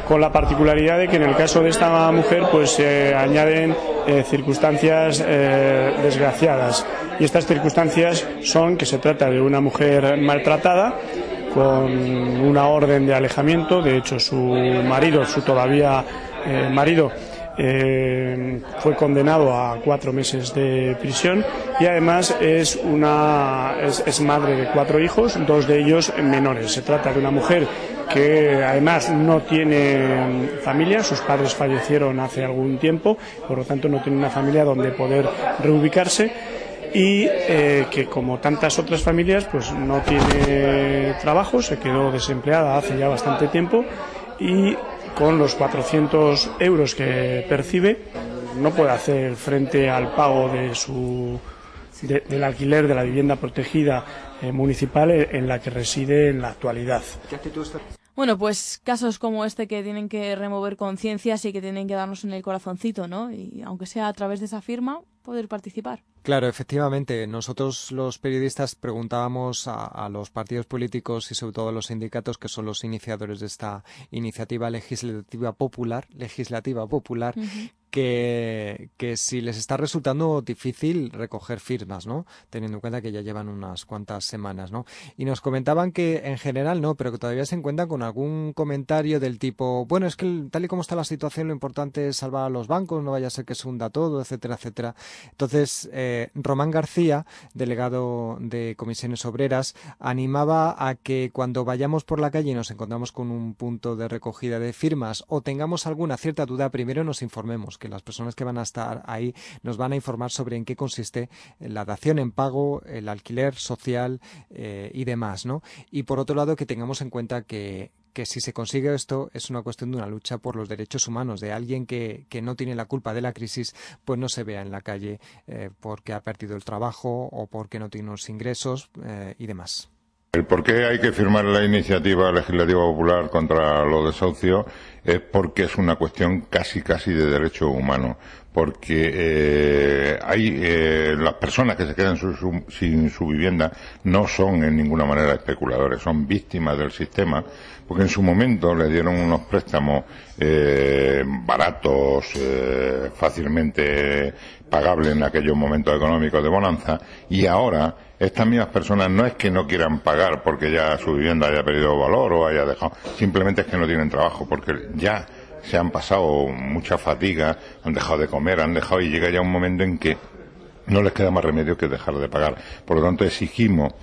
[SPEAKER 44] con la particularidad de que en el caso de esta mujer pues se añaden eh, circunstancias eh, desgraciadas. Y estas circunstancias son que se trata de una mujer maltratada, con una orden de alejamiento. De hecho, su marido, su todavía eh, marido, eh, fue condenado a cuatro meses de prisión y además es una es madre de cuatro hijos, dos de ellos menores. Se trata de una mujer que además no tiene familia, sus padres fallecieron hace algún tiempo, por lo tanto no tiene una familia donde poder reubicarse y eh, que como tantas otras familias pues no tiene trabajo, se quedó desempleada hace ya bastante tiempo y con los 400 euros que percibe
[SPEAKER 46] no puede hacer frente al pago de su de- del alquiler de la vivienda protegida eh, municipal en la que reside en la actualidad.
[SPEAKER 6] Bueno, pues casos como este que tienen que remover conciencias y que tienen que darnos en el corazoncito, ¿no? Y aunque sea a través de esa firma, poder participar.
[SPEAKER 40] Claro, efectivamente. Nosotros los periodistas preguntábamos a, a los partidos políticos y sobre todo a los sindicatos, que son los iniciadores de esta iniciativa legislativa popular, legislativa popular, que, si les está resultando difícil recoger firmas, ¿no? Teniendo en cuenta que ya llevan unas cuantas semanas, ¿no? Y nos comentaban que en general no, pero que todavía se encuentran con algún comentario del tipo, bueno, es que tal y como está la situación, lo importante es salvar a los bancos, no vaya a ser que se hunda todo, etcétera, etcétera. Entonces, eh, Román García, delegado de comisiones obreras, animaba a que cuando vayamos por la calle y nos encontramos con un punto de recogida de firmas o tengamos alguna cierta duda, primero nos informemos, que las personas que van a estar ahí nos van a informar sobre en qué consiste la dación en pago, el alquiler social eh, y demás, ¿no? Y por otro lado, que tengamos en cuenta que que si se consigue esto es una cuestión de una lucha por los derechos humanos, de alguien que, que no tiene la culpa de la crisis, pues no se vea en la calle eh, porque ha perdido el trabajo o porque no tiene unos ingresos eh, y demás.
[SPEAKER 47] El por qué hay que firmar la iniciativa legislativa popular contra los desahucios es porque es una cuestión casi casi de derecho humano. Porque eh, hay eh, las personas que se quedan su- sin su vivienda no son en ninguna manera especuladores, son víctimas del sistema, porque en su momento le dieron unos préstamos eh, baratos, eh, fácilmente pagables en aquellos momentos económicos de bonanza, y ahora estas mismas personas no es que no quieran pagar porque ya su vivienda haya perdido valor o haya dejado, simplemente es que no tienen trabajo, porque ya se han pasado mucha fatiga, han dejado de comer, han dejado y llega ya un momento en que no les queda más remedio que dejar de pagar. Por lo tanto, exigimos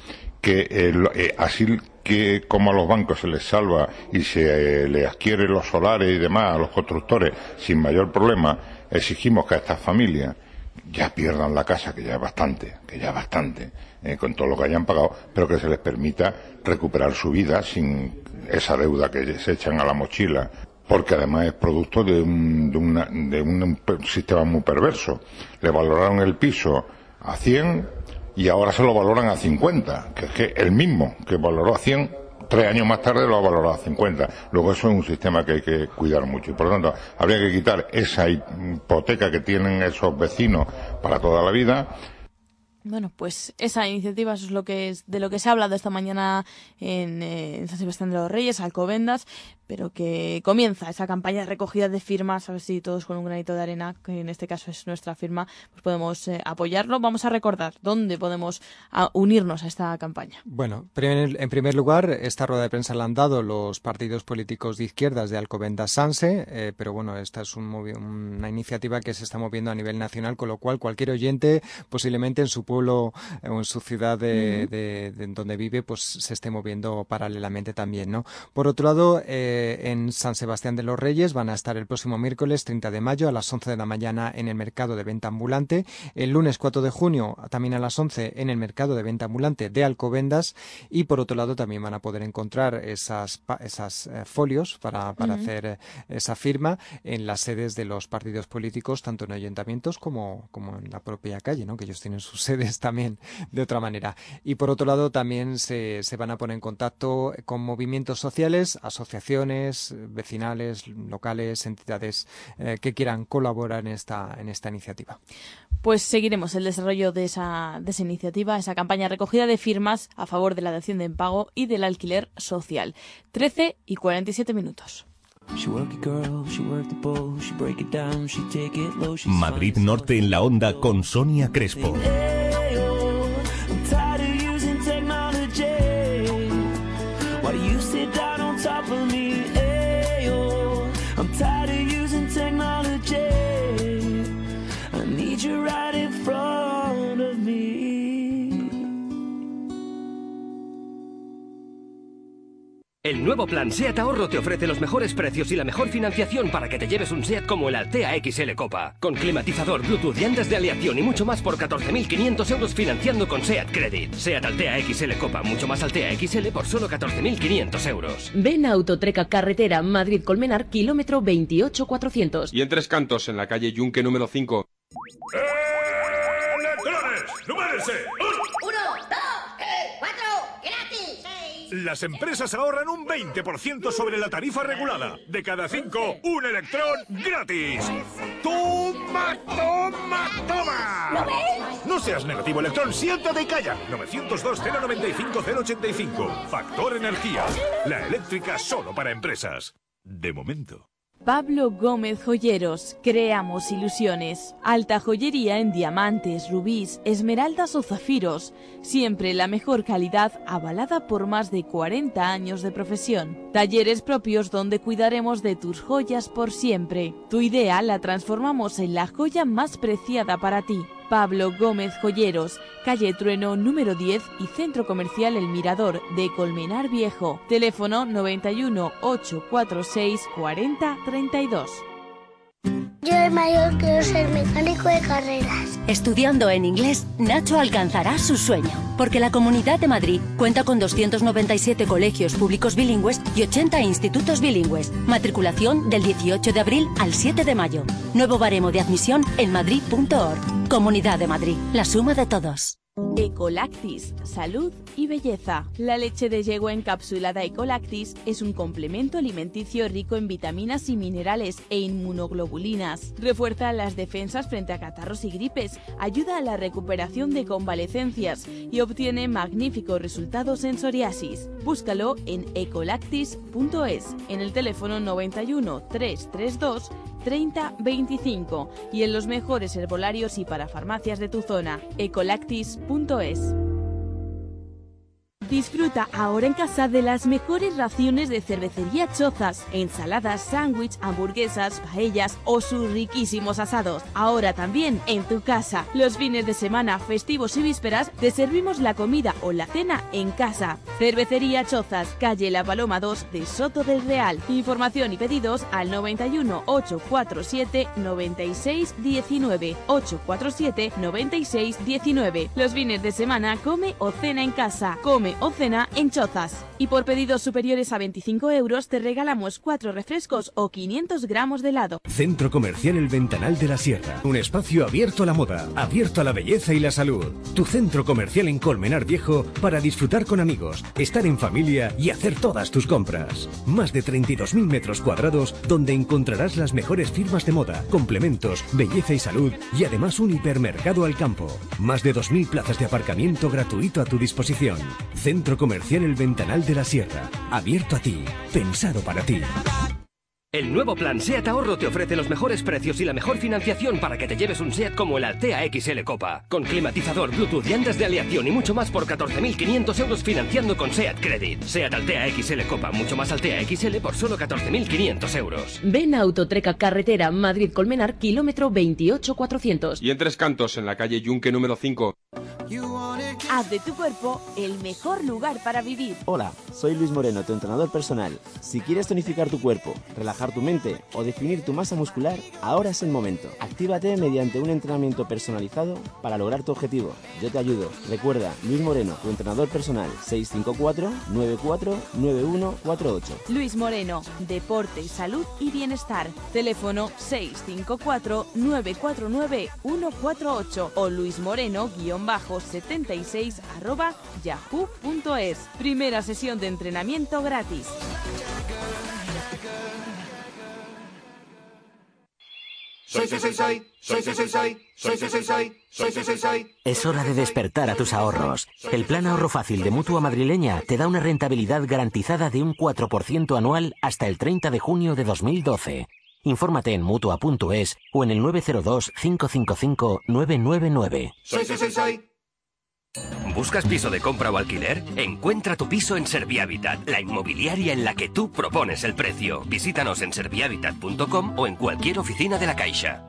[SPEAKER 47] que eh, eh, así que como a los bancos se les salva y se eh, les adquiere los solares y demás a los constructores sin mayor problema, exigimos que a estas familias ya pierdan la casa, que ya es bastante, que ya es bastante, eh, con todo lo que hayan pagado, pero que se les permita recuperar su vida sin esa deuda que se echan a la mochila, porque además es producto de un, de de un sistema muy perverso. Le valoraron el piso a 100 y ahora se lo valoran a 50, que es que el mismo que valoró a 100 tres años más tarde lo ha valorado a 50. Luego eso es un sistema que hay que cuidar mucho. Y por lo tanto habría que quitar esa hipoteca que tienen esos vecinos para toda la vida.
[SPEAKER 6] Bueno, pues esa iniciativa, es, de lo que se ha hablado esta mañana en, eh, en San Sebastián de los Reyes, Alcobendas, pero que comienza esa campaña de recogida de firmas, a ver si todos con un granito de arena, que en este caso es nuestra firma, pues podemos eh, apoyarlo. Vamos a recordar dónde podemos a, unirnos a esta campaña.
[SPEAKER 40] Bueno, primer- en primer lugar, esta rueda de prensa la han dado los partidos políticos de izquierdas de Alcobendas Sanse, eh, pero bueno, esta es un una iniciativa que se está moviendo a nivel nacional, con lo cual cualquier oyente, posiblemente en su pueblo eh, o en su ciudad de, de- de donde vive, pues se esté moviendo paralelamente también, ¿no? Por otro lado, eh, en San Sebastián de los Reyes van a estar el próximo miércoles 30 de mayo a las 11 de la mañana en el mercado de venta ambulante, el lunes 4 de junio también a las 11 en el mercado de venta ambulante de Alcobendas y por otro lado también van a poder encontrar esas, esas eh, folios para, para hacer eh, esa firma en las sedes de los partidos políticos, tanto en ayuntamientos como, como en la propia calle, ¿no? que ellos tienen sus sedes también de otra manera. Y por otro lado también se, se van a poner en contacto con movimientos sociales, asociaciones, vecinales, locales, entidades eh, que quieran colaborar en esta, en esta iniciativa.
[SPEAKER 6] Pues seguiremos el desarrollo de esa, de esa iniciativa, esa campaña recogida de firmas a favor de la dación de pago y del alquiler social. 13 y 47 minutos.
[SPEAKER 48] She work it girl, she work the bowl, she break it down, she take it low, she
[SPEAKER 17] Madrid Norte en la onda con Sonia Crespo.
[SPEAKER 18] El nuevo plan SEAT Ahorro te ofrece los mejores precios y la mejor financiación para que te lleves un SEAT como el Altea XL Copa. Con climatizador, Bluetooth, llantas de aleación y mucho más por 14.500 euros financiando con SEAT Credit. SEAT Altea XL Copa, mucho más Altea XL por solo 14.500 euros.
[SPEAKER 49] Ven a Autotreca Carretera Madrid-Colmenar, kilómetro 28400.
[SPEAKER 50] Y en Tres Cantos, en la calle Yunque número 5.
[SPEAKER 51] ¡Electrones! ¡Numérese!
[SPEAKER 52] Uno, dos,
[SPEAKER 51] Las empresas ahorran un 20% sobre la tarifa regulada. De cada cinco, un electrón gratis. ¡Toma, toma, toma!
[SPEAKER 52] ¿Lo ves?
[SPEAKER 51] No seas negativo, electrón, siéntate y calla. 902-095-085. Factor Energía. La eléctrica solo para empresas. De momento.
[SPEAKER 6] Pablo Gómez Joyeros, creamos ilusiones. Alta joyería en diamantes, rubíes, esmeraldas o zafiros. Siempre la mejor calidad avalada por más de 40 años de profesión. Talleres propios donde cuidaremos de tus joyas por siempre. Tu idea la transformamos en la joya más preciada para ti. Pablo Gómez Joyeros, calle Trueno número 10 y Centro Comercial El Mirador de Colmenar Viejo. Teléfono 91 846 40 32.
[SPEAKER 52] Yo de mayor quiero ser mecánico de carreras.
[SPEAKER 49] Estudiando en inglés, Nacho alcanzará su sueño, porque la Comunidad de Madrid cuenta con 297 colegios públicos bilingües y 80 institutos bilingües. Matriculación del 18 de abril al 7 de mayo. Nuevo baremo de admisión en madrid.org. Comunidad de Madrid, la suma de todos.
[SPEAKER 6] Ecolactis, salud y belleza. La leche de yegua encapsulada Ecolactis es un complemento alimenticio rico en vitaminas y minerales e inmunoglobulinas. Refuerza las defensas frente a catarros y gripes, ayuda a la recuperación de convalecencias y obtiene magníficos resultados en psoriasis. Búscalo en ecolactis.es, en el teléfono 91 332 30 25 y en los mejores herbolarios y para farmacias de tu zona. ecolactis.es. Disfruta ahora en casa de las mejores raciones de cervecería Chozas, ensaladas, sándwich, hamburguesas, paellas o sus riquísimos asados. Ahora también en tu casa. Los fines de semana, festivos y vísperas te servimos la comida o la cena en casa. Cervecería Chozas, calle La Paloma 2 de Soto del Real. Información y pedidos al 91 847 96 19 847 96 19. Los fines de semana come o cena en casa. Come o cena en Chozas. Y por pedidos superiores a 25 euros te regalamos 4 refrescos o 500 gramos de helado.
[SPEAKER 38] Centro Comercial El Ventanal de la Sierra. Un espacio abierto a la moda, abierto a la belleza y la salud. Tu centro comercial en Colmenar Viejo para disfrutar con amigos, estar en familia y hacer todas tus compras. Más de 32.000 metros cuadrados donde encontrarás las mejores firmas de moda, complementos, belleza y salud y además un hipermercado al campo. Más de 2.000 plazas de aparcamiento gratuito a tu disposición. Comercial El Ventanal de la Sierra. Abierto a ti. Pensado para ti.
[SPEAKER 18] El nuevo plan SEAT Ahorro te ofrece los mejores precios y la mejor financiación para que te lleves un SEAT como el Altea XL Copa. Con climatizador, Bluetooth, llantas de aleación y mucho más por 14.500 euros financiando con SEAT Credit. SEAT Altea XL Copa, mucho más Altea XL por solo 14.500 euros.
[SPEAKER 49] Ven a Autotreca Carretera Madrid-Colmenar, kilómetro 28400.
[SPEAKER 50] Y en Tres Cantos, en la calle Yunque número 5.
[SPEAKER 6] Haz de tu cuerpo el mejor lugar para vivir.
[SPEAKER 15] Hola, soy Luis Moreno, tu entrenador personal. Si quieres tonificar tu cuerpo, relajar tu mente o definir tu masa muscular, ahora es el momento. Actívate mediante un entrenamiento personalizado para lograr tu objetivo. Yo te ayudo. Recuerda, Luis Moreno, tu entrenador personal, 654-949148.
[SPEAKER 6] Luis Moreno, deporte, salud y bienestar. Teléfono 654-949-148 o luismoreno-76 arroba yahoo.es. Primera sesión de entrenamiento gratis.
[SPEAKER 51] Soy, soy, soy, soy, soy, soy, soy, soy, soy, soy, soy, soy, soy, soy, soy, soy.
[SPEAKER 8] Es hora de despertar a tus ahorros. El plan ahorro fácil de Mutua Madrileña te da una rentabilidad garantizada de un 4% anual hasta el 30 de junio de 2012. Infórmate en Mutua.es o en el 902-555-999.
[SPEAKER 51] Soy, soy, soy, soy.
[SPEAKER 18] ¿Buscas piso de compra o alquiler? Encuentra tu piso en Servihabitat, la inmobiliaria en la que tú propones el precio. Visítanos en servihabitat.com o en cualquier oficina de la Caixa.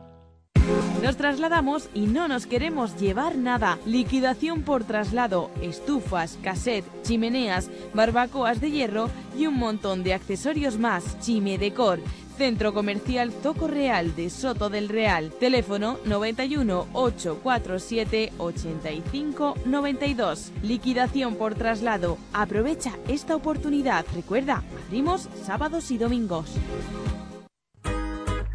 [SPEAKER 6] Nos trasladamos y no nos queremos llevar nada. Liquidación por traslado, estufas, cassette, chimeneas, barbacoas de hierro y un montón de accesorios más. Chime Decor. Centro Comercial Zoco Real de Soto del Real. Teléfono 91 847 85 92. Liquidación por traslado. Aprovecha esta oportunidad. Recuerda, abrimos sábados y domingos.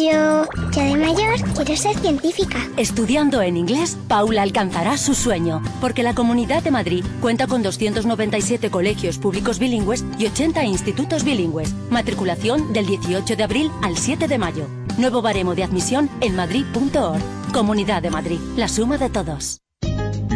[SPEAKER 3] Yo, ya de mayor, quiero ser científica.
[SPEAKER 4] Estudiando en inglés, Paula alcanzará su sueño, porque la Comunidad de Madrid cuenta con 297 colegios públicos bilingües y 80 institutos bilingües. Matriculación del 18 de abril al 7 de mayo. Nuevo baremo de admisión en madrid.org. Comunidad de Madrid, la suma de todos.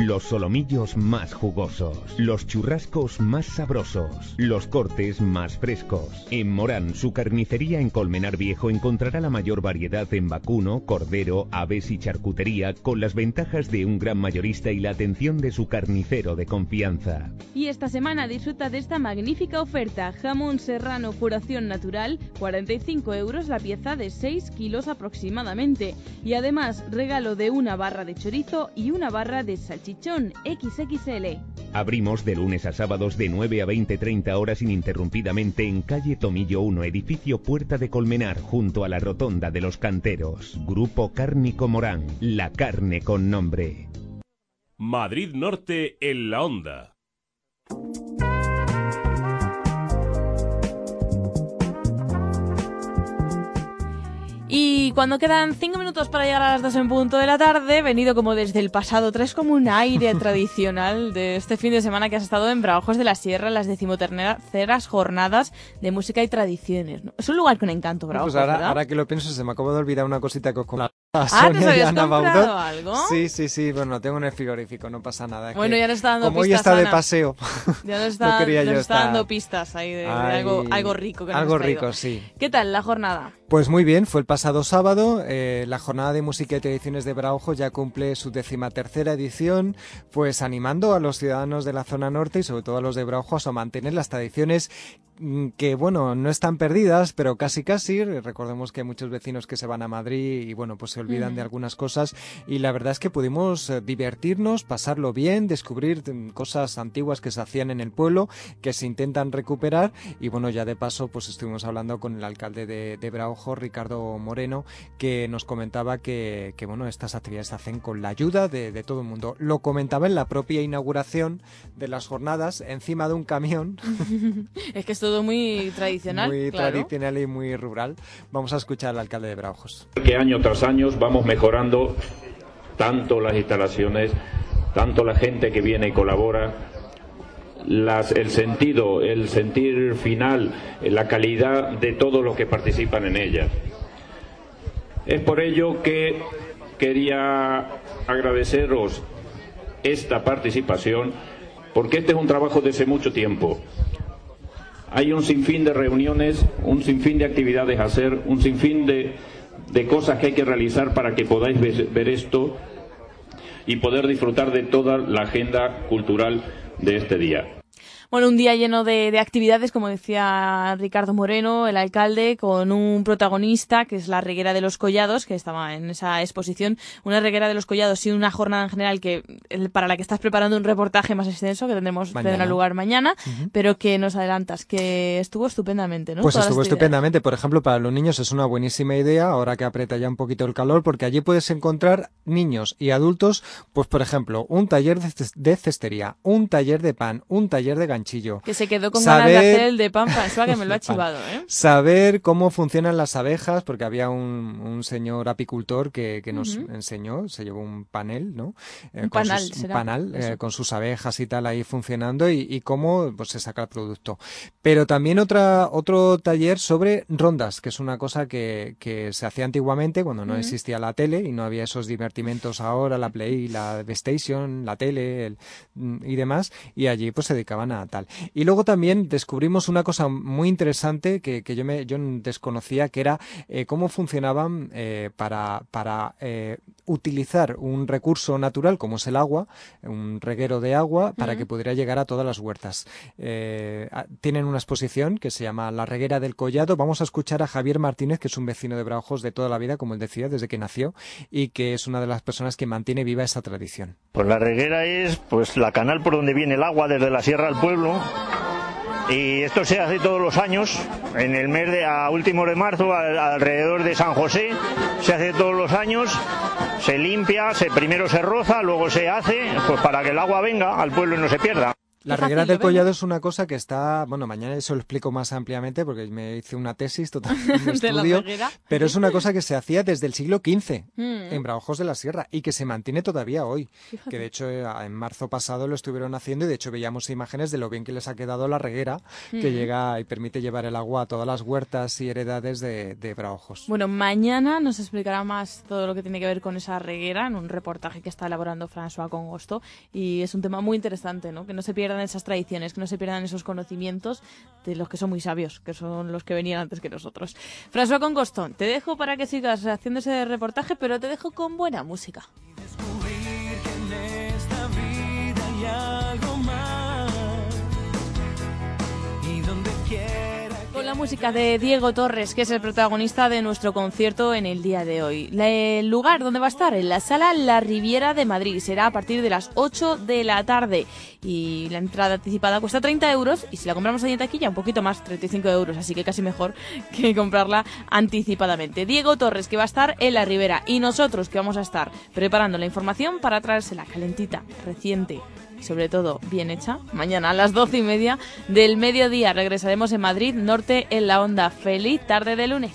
[SPEAKER 14] Los solomillos más jugosos, los churrascos más sabrosos, los cortes más frescos. En Morán, su carnicería en Colmenar Viejo encontrará la mayor variedad en vacuno, cordero, aves y charcutería con las ventajas de un gran mayorista y la atención de su carnicero de confianza.
[SPEAKER 6] Y esta semana disfruta de esta magnífica oferta. Jamón serrano curación natural, 45 euros la pieza de 6 kilos aproximadamente. Y además regalo de una barra de chorizo y una barra de salchichón XXL.
[SPEAKER 14] Abrimos de lunes a sábados de 9 a 20-30 horas ininterrumpidamente en calle Tomillo 1, edificio Puerta de Colmenar, junto a la Rotonda de los Canteros. Grupo Cárnico Morán, la carne con nombre.
[SPEAKER 17] Madrid Norte en la onda.
[SPEAKER 6] Y cuando quedan 5 minutos para llegar a las 2 en punto de la tarde, venido como desde el pasado, traes como un aire tradicional de este fin de semana que has estado en Braujos de la Sierra, las decimoterceras jornadas de música y tradiciones. ¿no? Es un lugar con encanto, Braujos,
[SPEAKER 40] Pues ahora,
[SPEAKER 6] ¿verdad?
[SPEAKER 40] ahora que lo pienso, se me acaba de olvidar una cosita que os a
[SPEAKER 6] Ah, ¿te habías comprado algo?
[SPEAKER 40] Sí, sí, sí, bueno, tengo en el frigorífico, no pasa nada.
[SPEAKER 6] Bueno, ya nos está dando
[SPEAKER 40] Como hoy
[SPEAKER 6] pistas,
[SPEAKER 40] está de paseo,
[SPEAKER 6] Ya
[SPEAKER 40] no
[SPEAKER 6] está, nos
[SPEAKER 40] yo
[SPEAKER 6] está
[SPEAKER 40] estar-
[SPEAKER 6] dando pistas ahí de, de
[SPEAKER 40] Ay,
[SPEAKER 6] algo, algo rico que
[SPEAKER 40] algo rico, sí.
[SPEAKER 6] ¿Qué tal la jornada?
[SPEAKER 40] Pues muy bien, fue el pasado sábado. eh, la jornada de música y tradiciones de Braujo ya cumple su decimatercera edición, pues animando a los ciudadanos de la zona norte y sobre todo a los de Braujo a mantener las tradiciones que, bueno, no están perdidas, pero casi casi. Recordemos que hay muchos vecinos que se van a Madrid y, bueno, pues se olvidan de algunas cosas. Y la verdad es que pudimos eh, divertirnos, pasarlo bien, descubrir mm, cosas antiguas que se hacían en el pueblo, que se intentan recuperar. Y, bueno, ya de paso, pues estuvimos hablando con el alcalde de, de Braujo, Ricardo Moreno, que nos comentaba que, que, bueno, estas actividades se hacen con la ayuda de, de todo el mundo. Lo comentaba en la propia inauguración de las jornadas, encima de un camión.
[SPEAKER 6] es que es todo muy tradicional.
[SPEAKER 40] Muy
[SPEAKER 6] claro.
[SPEAKER 40] tradicional y muy rural. Vamos a escuchar al alcalde de Braujos.
[SPEAKER 53] que año tras año vamos mejorando tanto las instalaciones, tanto la gente que viene y colabora, las- el sentido, el sentir final, la calidad de todos los que participan en ellas. Es por ello que quería agradeceros esta participación, porque este es un trabajo desde mucho tiempo. Hay un sinfín de reuniones, un sinfín de actividades a hacer, un sinfín de, de cosas que hay que realizar para que podáis ver, ver esto y poder disfrutar de toda la agenda cultural de este día.
[SPEAKER 6] Bueno, un día lleno de, de actividades, como decía Ricardo Moreno, el alcalde, con un protagonista que es la Reguera de los Collados, que estaba en esa exposición. Una Reguera de los Collados y una jornada en general que para la que estás preparando un reportaje más extenso que tendremos tendrá lugar mañana, pero que nos adelantas, que estuvo estupendamente, ¿no?
[SPEAKER 40] Pues estuvo estupendamente. Por ejemplo, para los niños es una buenísima idea, ahora que aprieta ya un poquito el calor, porque allí puedes encontrar niños y adultos, pues por ejemplo, un taller de ces- de cestería, un taller de pan, un taller de ganchillo, ganchillo.
[SPEAKER 6] Que se quedó con ganas de hacer el de pan François, que me lo ha chivado, ¿eh?
[SPEAKER 40] Saber cómo funcionan las abejas, porque había un, un señor apicultor que, que nos enseñó, se llevó un panel, ¿no? Eh,
[SPEAKER 6] Un panal,
[SPEAKER 40] sus- un panal, eh, con sus abejas y tal ahí funcionando y, y cómo pues, se saca el producto. Pero también otra, otro taller sobre rondas, que es una cosa que, que se hacía antiguamente cuando no existía la tele y no había esos divertimentos ahora, la Play, la PlayStation, la tele el- mm, y demás, y allí pues se dedicaban a tal. Y luego también descubrimos una cosa muy interesante que, que yo, me, yo desconocía, que era eh, cómo funcionaban eh, para, para eh, utilizar un recurso natural como es el agua, un reguero de agua, para que pudiera llegar a todas las huertas. Eh, tienen una exposición que se llama La Reguera del Collado. Vamos a escuchar a Javier Martínez, que es un vecino de Braujos de toda la vida, como él decía, desde que nació, y que es una de las personas que mantiene viva esa tradición.
[SPEAKER 54] Pues la reguera es pues la canal por donde viene el agua desde la sierra al pueblo. Y esto se hace todos los años, en el mes de a último de marzo, al- alrededor de San José, se hace todos los años, se limpia, se primero se roza, luego se hace, pues para que el agua venga al pueblo y no se pierda.
[SPEAKER 40] La reguera del collado es una cosa que está, bueno, mañana eso lo explico más ampliamente porque me hice una tesis total, un
[SPEAKER 6] De la
[SPEAKER 40] estudio, pero es una cosa que se hacía desde el siglo XV
[SPEAKER 6] Mm.
[SPEAKER 40] en Braujos de la Sierra y que se mantiene todavía hoy.
[SPEAKER 6] Fíjate.
[SPEAKER 40] Que de hecho eh, en marzo pasado lo estuvieron haciendo y de hecho veíamos imágenes de lo bien que les ha quedado la reguera que
[SPEAKER 6] Mm.
[SPEAKER 40] llega y permite llevar el agua a todas las huertas y heredades de, de Braujos.
[SPEAKER 6] Bueno, mañana nos explicará más todo lo que tiene que ver con esa reguera en un reportaje que está elaborando François Congosto y es un tema muy interesante, ¿no? Que no se esas tradiciones, que no se pierdan esos conocimientos de los que son muy sabios, que son los que venían antes que nosotros. François Congosto, te dejo para que sigas haciendo ese reportaje, pero te dejo con buena música.
[SPEAKER 48] en esta vida hay algo más.
[SPEAKER 6] Música de Diego Torres, que es el protagonista de nuestro concierto en el día de hoy. El lugar donde va a estar, en la sala La Riviera de Madrid, será a partir de las 8 de la tarde. Y la entrada anticipada cuesta 30 euros y si la compramos ahí en taquilla, un poquito más, 35 euros. Así que casi mejor que comprarla anticipadamente. Diego Torres, que va a estar en La Ribera. Y nosotros, que vamos a estar preparando la información para traérsela calentita, reciente sobre todo bien hecha. Mañana a las doce y media del mediodía regresaremos en Madrid Norte en la onda. Feliz tarde de lunes.